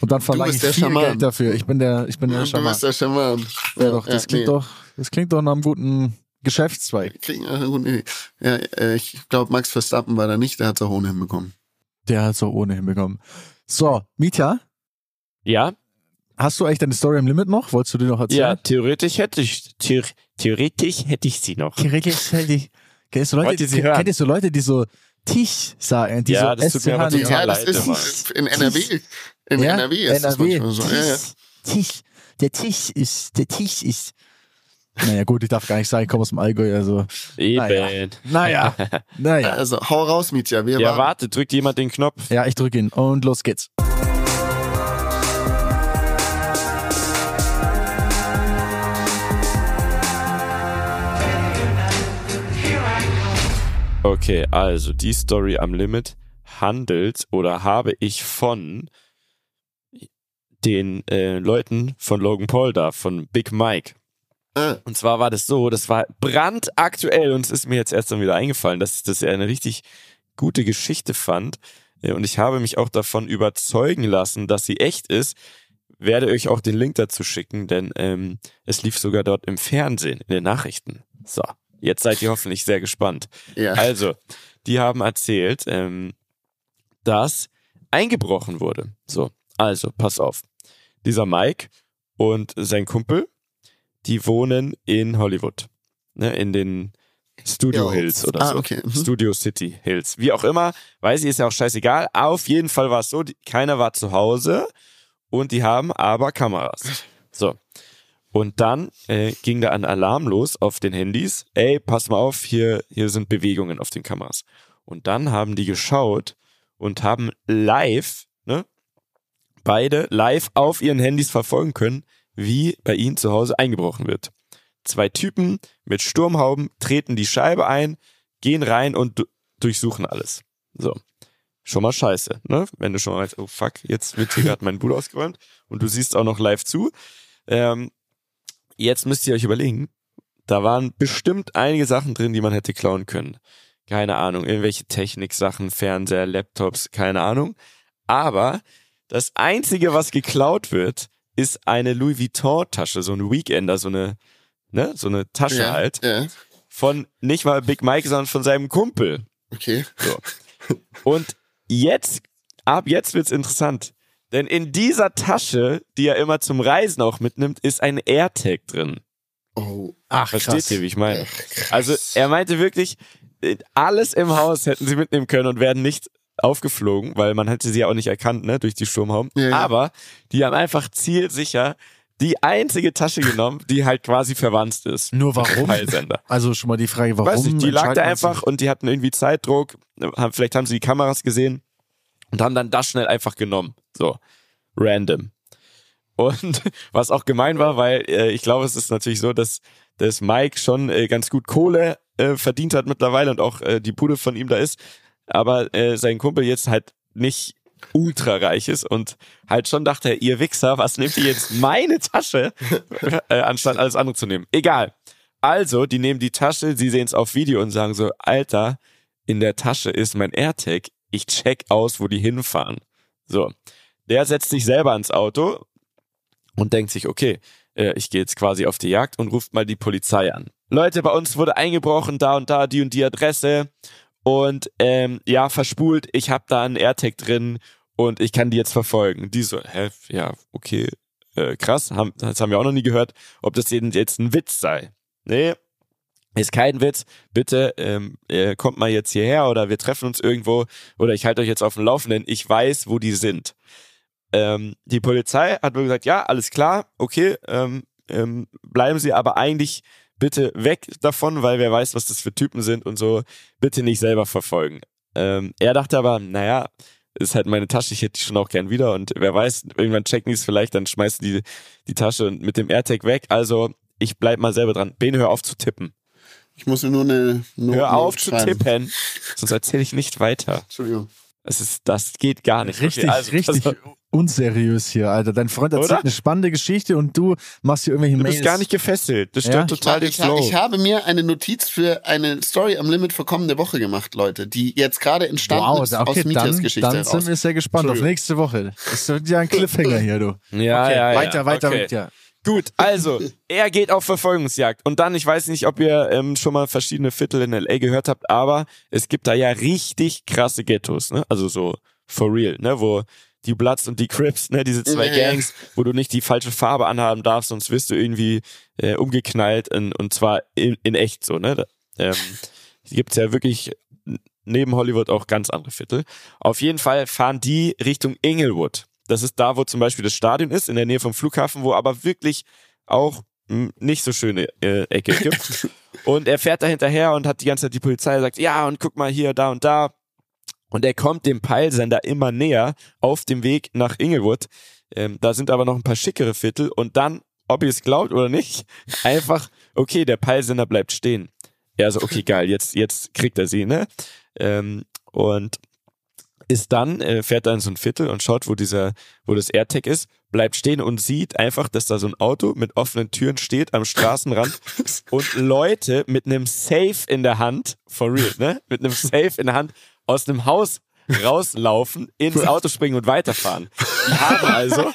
Und dann verlange ich bist der viel Schaman. Geld dafür. Ich bin der, ich bin der. Du Schaman. bist ja schon mal. Ja, doch, das klingt nee. doch, das klingt doch nach einem guten Geschäftszweig. Ja, äh, ich glaube, Max Verstappen war da nicht, der hat es auch ohne hinbekommen. Der hat so ohnehin bekommen. So, Mietja, Ja, hast du eigentlich deine Story im Limit noch? Wolltest du dir noch ja, erzählen? theoretisch hätte ich, theor theoretisch hätte ich sie noch. Theoretisch hätte ich. Kennst du Leute, hören? kennst du Leute, die so Tisch sagen, die Ja, so das tut mir aber total Ja, das leid immer. ist in NRW. In Ja, NRW ist das NRW. manchmal so. Ja, ja. Tisch, der Tisch ist, der Tisch ist. Naja, gut, ich darf gar nicht sagen, ich komme aus dem Allgäu, also. Eben. Naja. Naja, naja. Also hau raus, Mietja. Wir Ja, waren- warte, drückt jemand den Knopf. Ja, ich drücke ihn und los geht's. Okay, also die Story am Limit handelt oder habe ich von den äh, Leuten von Logan Paul da, von Big Mike. Ah, Und zwar war das so, das war brandaktuell und es ist mir jetzt erst dann wieder eingefallen, dass ich das ja eine richtig gute Geschichte fand. Äh, Und ich habe mich auch davon überzeugen lassen, dass sie echt ist. Werde euch auch den Link dazu schicken, denn ähm, es lief sogar dort im Fernsehen, in den Nachrichten. So, jetzt seid ihr hoffentlich sehr gespannt. ja. Also, die haben erzählt, ähm, dass eingebrochen wurde. So, also, pass auf. Dieser Mike und sein Kumpel, die wohnen in Hollywood. Ne, in den Studio Hills. Oder Ah, so. okay. Mhm. Studio City Hills. Wie auch immer, weiß ich, ist ja auch scheißegal. Auf jeden Fall war es so, die, keiner war zu Hause und die haben aber Kameras. So. Und dann äh, ging da ein Alarm los auf den Handys. Ey, pass mal auf, hier, hier sind Bewegungen auf den Kameras. Und dann haben die geschaut und haben live, ne, beide live auf ihren Handys verfolgen können, wie bei ihnen zu Hause eingebrochen wird. zwei Typen mit Sturmhauben treten die Scheibe ein, gehen rein und du durchsuchen alles. So. Schon mal scheiße, ne? Wenn du schon mal weißt, oh fuck, jetzt wird hier gerade mein Bull ausgeräumt und du siehst auch noch live zu. Ähm, jetzt müsst ihr euch überlegen, da waren bestimmt einige Sachen drin, die man hätte klauen können. Keine Ahnung, irgendwelche Techniksachen, Fernseher, Laptops, keine Ahnung. Aber das einzige, was geklaut wird, ist eine Louis Vuitton Tasche, so ein Weekender, so eine, ne, so eine Tasche ja, halt. Ja. Von nicht mal Big Mike, sondern von seinem Kumpel. Okay. So. Und jetzt, ab jetzt wird's interessant. Denn in dieser Tasche, die er immer zum Reisen auch mitnimmt, ist ein AirTag drin. Oh. Ach, Versteht ihr, wie ich meine? Ach, krass. Also er meinte wirklich, äh, alles im Haus hätten sie mitnehmen können und werden nicht aufgeflogen, weil man hätte sie ja auch nicht erkannt, ne, durch die Sturmhauben. Ja, ja. Aber die haben einfach zielsicher die einzige Tasche genommen, die halt quasi verwandt ist. Nur warum? Peilsender. Also schon mal die Frage, warum? Weiß nicht, die lag da einfach und die hatten irgendwie Zeitdruck, haben, vielleicht haben sie die Kameras gesehen und haben dann das schnell einfach genommen. So, random. Und was auch gemein war, weil äh, ich glaube, es ist natürlich so, dass, dass Mike schon äh, ganz gut Kohle äh, verdient hat mittlerweile und auch äh, die Bude von ihm da ist, aber äh, sein Kumpel jetzt halt nicht ultra reich ist und halt schon dachte, ihr Wichser, was nehmt ihr jetzt meine Tasche, äh, anstatt alles andere zu nehmen? Egal. Also, die nehmen die Tasche, sie sehen es auf Video und sagen so, Alter, in der Tasche ist mein AirTag, ich check aus, wo die hinfahren. So. Der setzt sich selber ans Auto und denkt sich, okay, äh, ich gehe jetzt quasi auf die Jagd und ruft mal die Polizei an. Leute, bei uns wurde eingebrochen, da und da, die und die Adresse und ähm, ja, verspult, ich habe da einen AirTag drin und ich kann die jetzt verfolgen. Die so, hä, ja, okay, äh, krass, haben, das haben wir auch noch nie gehört, ob das jetzt ein Witz sei. Nee, ist kein Witz. Bitte ähm, äh, kommt mal jetzt hierher oder wir treffen uns irgendwo oder ich halte euch jetzt auf dem Laufenden. Ich weiß, wo die sind. Ähm, die Polizei hat wohl gesagt, ja, alles klar, okay, ähm, ähm, bleiben Sie aber eigentlich bitte weg davon, weil wer weiß, was das für Typen sind und so, bitte nicht selber verfolgen. Ähm, er dachte aber, naja, ist halt meine Tasche, ich hätte die schon auch gern wieder und wer weiß, irgendwann checken die es vielleicht, dann schmeißen die die Tasche mit dem AirTag weg. Also ich bleib mal selber dran. Ben, hör auf zu tippen. Ich muss mir nur eine Not Hör auf zu tippen, sonst erzähle ich nicht weiter. Entschuldigung. Es ist, das geht gar nicht. Richtig, Okay, also, richtig auf. unseriös hier, Alter. Dein Freund erzählt Oder? eine spannende Geschichte und du machst hier irgendwelche Du Mails. bist gar nicht gefesselt. Das Ja. stört total den ich, ha- Flow. ich habe mir eine Notiz für eine Story am Limit für kommende Woche gemacht, Leute, die jetzt gerade entstanden Wow, ist okay, aus dann, Mietjas Geschichte dann heraus. sind wir sehr gespannt auf nächste Woche. Das wird ja ein Cliffhanger hier, du. ja, Okay, ja, ja. weiter, weiter, okay. weiter. Gut, also, er geht auf Verfolgungsjagd. Und dann, ich weiß nicht, ob ihr ähm, schon mal verschiedene Viertel in L.A. gehört habt, aber es gibt da ja richtig krasse Ghettos, ne? Also so for real, ne? Wo die Bloods und die Crips, ne? Diese zwei Ja, ja. Gangs, wo du nicht die falsche Farbe anhaben darfst, sonst wirst du irgendwie äh, umgeknallt in, und zwar in, in echt so, ne? Da, Ähm, gibt's ja wirklich neben Hollywood auch ganz andere Viertel. Auf jeden Fall fahren die Richtung Inglewood. Das ist da, wo zum Beispiel das Stadion ist, in der Nähe vom Flughafen, wo aber wirklich auch mh, nicht so schöne äh, Ecke gibt. und er fährt da hinterher und hat die ganze Zeit die Polizei sagt, ja, und guck mal hier, da und da. Und er kommt dem Peilsender immer näher auf dem Weg nach Inglewood. Ähm, da sind aber noch ein paar schickere Viertel und dann, ob ihr es glaubt oder nicht, einfach, okay, der Peilsender bleibt stehen. Er so, okay, geil, jetzt, jetzt kriegt er sie, ne? Ähm, und ist dann, äh, fährt dann so ein Viertel und schaut, wo dieser, wo das AirTag ist, bleibt stehen und sieht einfach, dass da so ein Auto mit offenen Türen steht am Straßenrand und Leute mit einem Safe in der Hand, for real, ne? Mit einem Safe in der Hand aus einem Haus rauslaufen, ins Auto springen und weiterfahren. Die haben also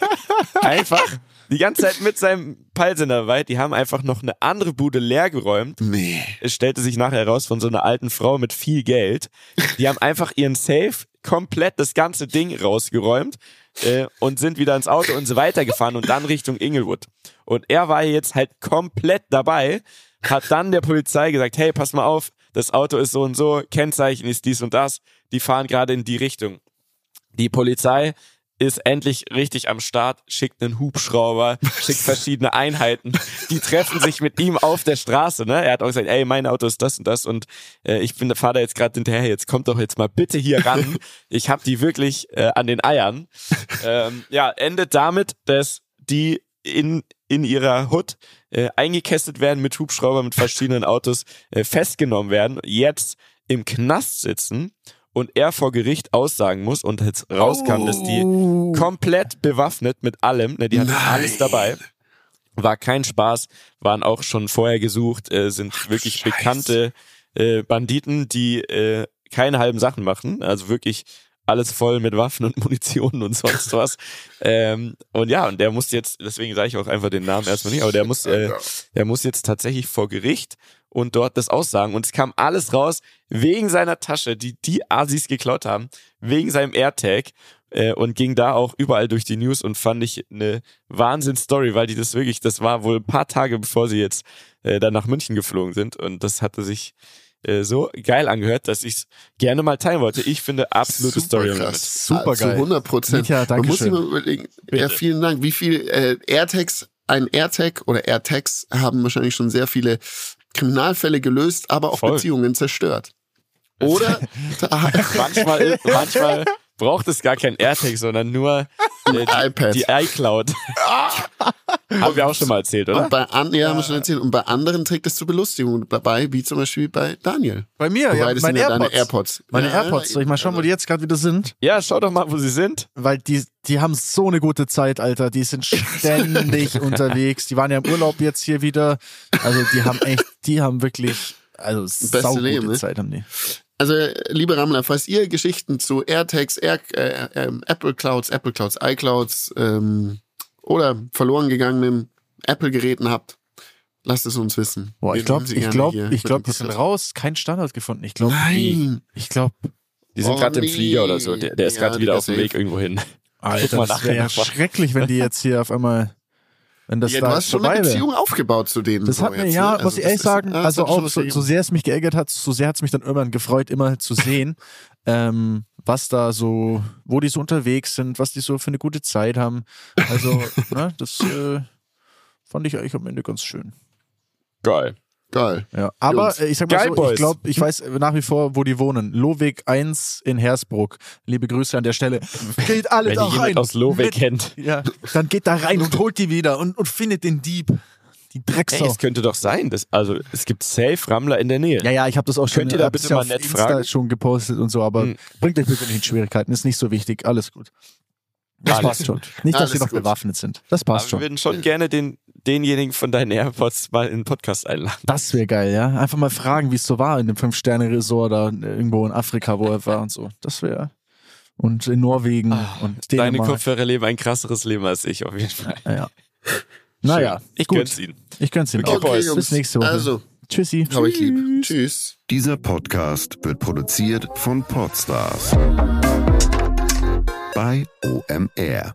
einfach die ganze Zeit mit seinem Peilsender weit, die haben einfach noch eine andere Bude leer geräumt Nee. es stellte sich nachher heraus von so einer alten Frau mit viel Geld. Die haben einfach ihren Safe komplett das ganze Ding rausgeräumt äh, und sind wieder ins Auto und so weitergefahren und dann Richtung Inglewood. Und er war jetzt halt komplett dabei, hat dann der Polizei gesagt, hey, pass mal auf, das Auto ist so und so, Kennzeichen ist dies und das, die fahren gerade in die Richtung. Die Polizei ist endlich richtig am Start, schickt einen Hubschrauber, schickt verschiedene Einheiten, die treffen sich mit ihm auf der Straße. Ne? Er hat auch gesagt, ey, mein Auto ist das und das und äh, ich bin fahre da jetzt gerade hinterher, jetzt kommt doch jetzt mal bitte hier ran. Ich habe die wirklich äh, an den Eiern. Ähm, ja, endet damit, dass die in in ihrer Hut äh, eingekesselt werden mit Hubschrauber, mit verschiedenen Autos, äh, festgenommen werden, jetzt im Knast sitzen und er vor Gericht aussagen muss und jetzt rauskam, dass die Oh. komplett bewaffnet mit allem, ne, die hatten Nein. alles dabei. War kein Spaß, waren auch schon vorher gesucht, äh, sind wirklich Scheiße. bekannte äh, Banditen, die äh, keine halben Sachen machen, also wirklich alles voll mit Waffen und Munition und sonst was. ähm, und ja, und der muss jetzt, deswegen sage ich auch einfach den Namen erstmal nicht, aber der muss, äh, der muss jetzt tatsächlich vor Gericht und dort das aussagen. Und es kam alles raus wegen seiner Tasche, die die Asis geklaut haben, wegen seinem AirTag äh, und ging da auch überall durch die News und fand ich eine Wahnsinn-Story, weil die das wirklich, das war wohl ein paar Tage bevor sie jetzt äh, dann nach München geflogen sind und das hatte sich äh, so geil angehört, dass ich es gerne mal teilen wollte. Ich finde absolute Super Story krass. Super Zu geil. 100 Prozent. Micha, Man muss sich mal überlegen. Ja, vielen Dank. Wie viel äh, AirTags, ein AirTag oder AirTags haben wahrscheinlich schon sehr viele Kriminalfälle gelöst, aber auch Voll. Beziehungen zerstört. Oder manchmal, manchmal braucht es gar kein AirTag, sondern nur äh, die, iPad. die iCloud. Haben wir auch schon mal erzählt, oder? Und bei an, ja, haben wir schon erzählt. Und bei anderen trägt es zur Belustigung dabei, wie zum Beispiel bei Daniel. Bei mir, Wobei, ja, meine sind ja AirPods. deine AirPods. Meine Ja, AirPods. Soll ich mal schauen, wo die jetzt gerade wieder sind? Ja, schau doch mal, wo sie sind. Weil die, die haben so eine gute Zeit, Alter. Die sind ständig unterwegs. Die waren ja im Urlaub jetzt hier wieder. Also die haben echt, die haben wirklich, also saugute Leben, ne? Zeit haben die. Also, liebe Rammler, falls ihr Geschichten zu AirTags, Air, äh, ähm, Apple Clouds, Apple Clouds, iClouds ähm, oder verloren gegangenen Apple-Geräten habt, lasst es uns wissen. Boah, ich glaube, ich glaube, ich glaube, die sind raus. Kein Standard gefunden. Ich glaube, Nein. ich glaube, Die sind Oh, gerade im nee. Flieger oder so. Der, der ist Ja, gerade wieder der auf dem. Weg irgendwo hin. Alter, mal das wäre ja schrecklich, wenn die jetzt hier auf einmal, wenn das Ja, da du hast schon eine wäre. Beziehung aufgebaut zu denen. Das so hat mir, jetzt, ja, ne? muss ich das ehrlich sagen, also auch so, so sehr es mich geärgert hat, so sehr hat es mich dann irgendwann gefreut, immer zu sehen, ähm, was da so, wo die so unterwegs sind, was die so für eine gute Zeit haben. Also, ne, das äh, fand ich eigentlich am Ende ganz schön. Geil. Geil. Ja, aber Jungs. äh, ich sag mal Geil, so, Boys. ich glaube, ich weiß nach wie vor, wo die wohnen. Loweg 1 in Hersbruck. Liebe Grüße an der Stelle. Geht alle Wenn da die jemand rein. aus Mit- kennt. Ja, dann geht da rein und holt die wieder und, und findet den Dieb. Die Ey, Drecksau. es könnte doch sein, dass, also es gibt safe Rammler in der Nähe. Ja, ja, ich habe das auch schon, Könnt ihr da bitte ja mal nett Insta fragen? schon gepostet und so, aber Hm. bringt euch bitte nicht in Schwierigkeiten, ist nicht so wichtig, alles gut. Das Alles passt schon. Nicht, dass sie noch gut. bewaffnet sind. Das Aber passt wir schon. würden schon gerne den, denjenigen von deinen AirPods mal in den Podcast einladen. Das wäre geil, ja. Einfach mal fragen, wie es so war in dem Fünf-Sterne-Resort da irgendwo in Afrika, wo er war und so. Das wäre. Und in Norwegen und Ah, Deine Dänemark. Kopfhörer leben ein krasseres Leben als ich, auf jeden Fall. Ja. Naja, Schön. ich gut. gönn's ihnen. Ich gönn's Ihnen Okay, auch. Boys. Bis nächste Woche. Also, Tschüssi. hab ich lieb. Tschüss. Dieser Podcast wird produziert von Podstars bei OMR.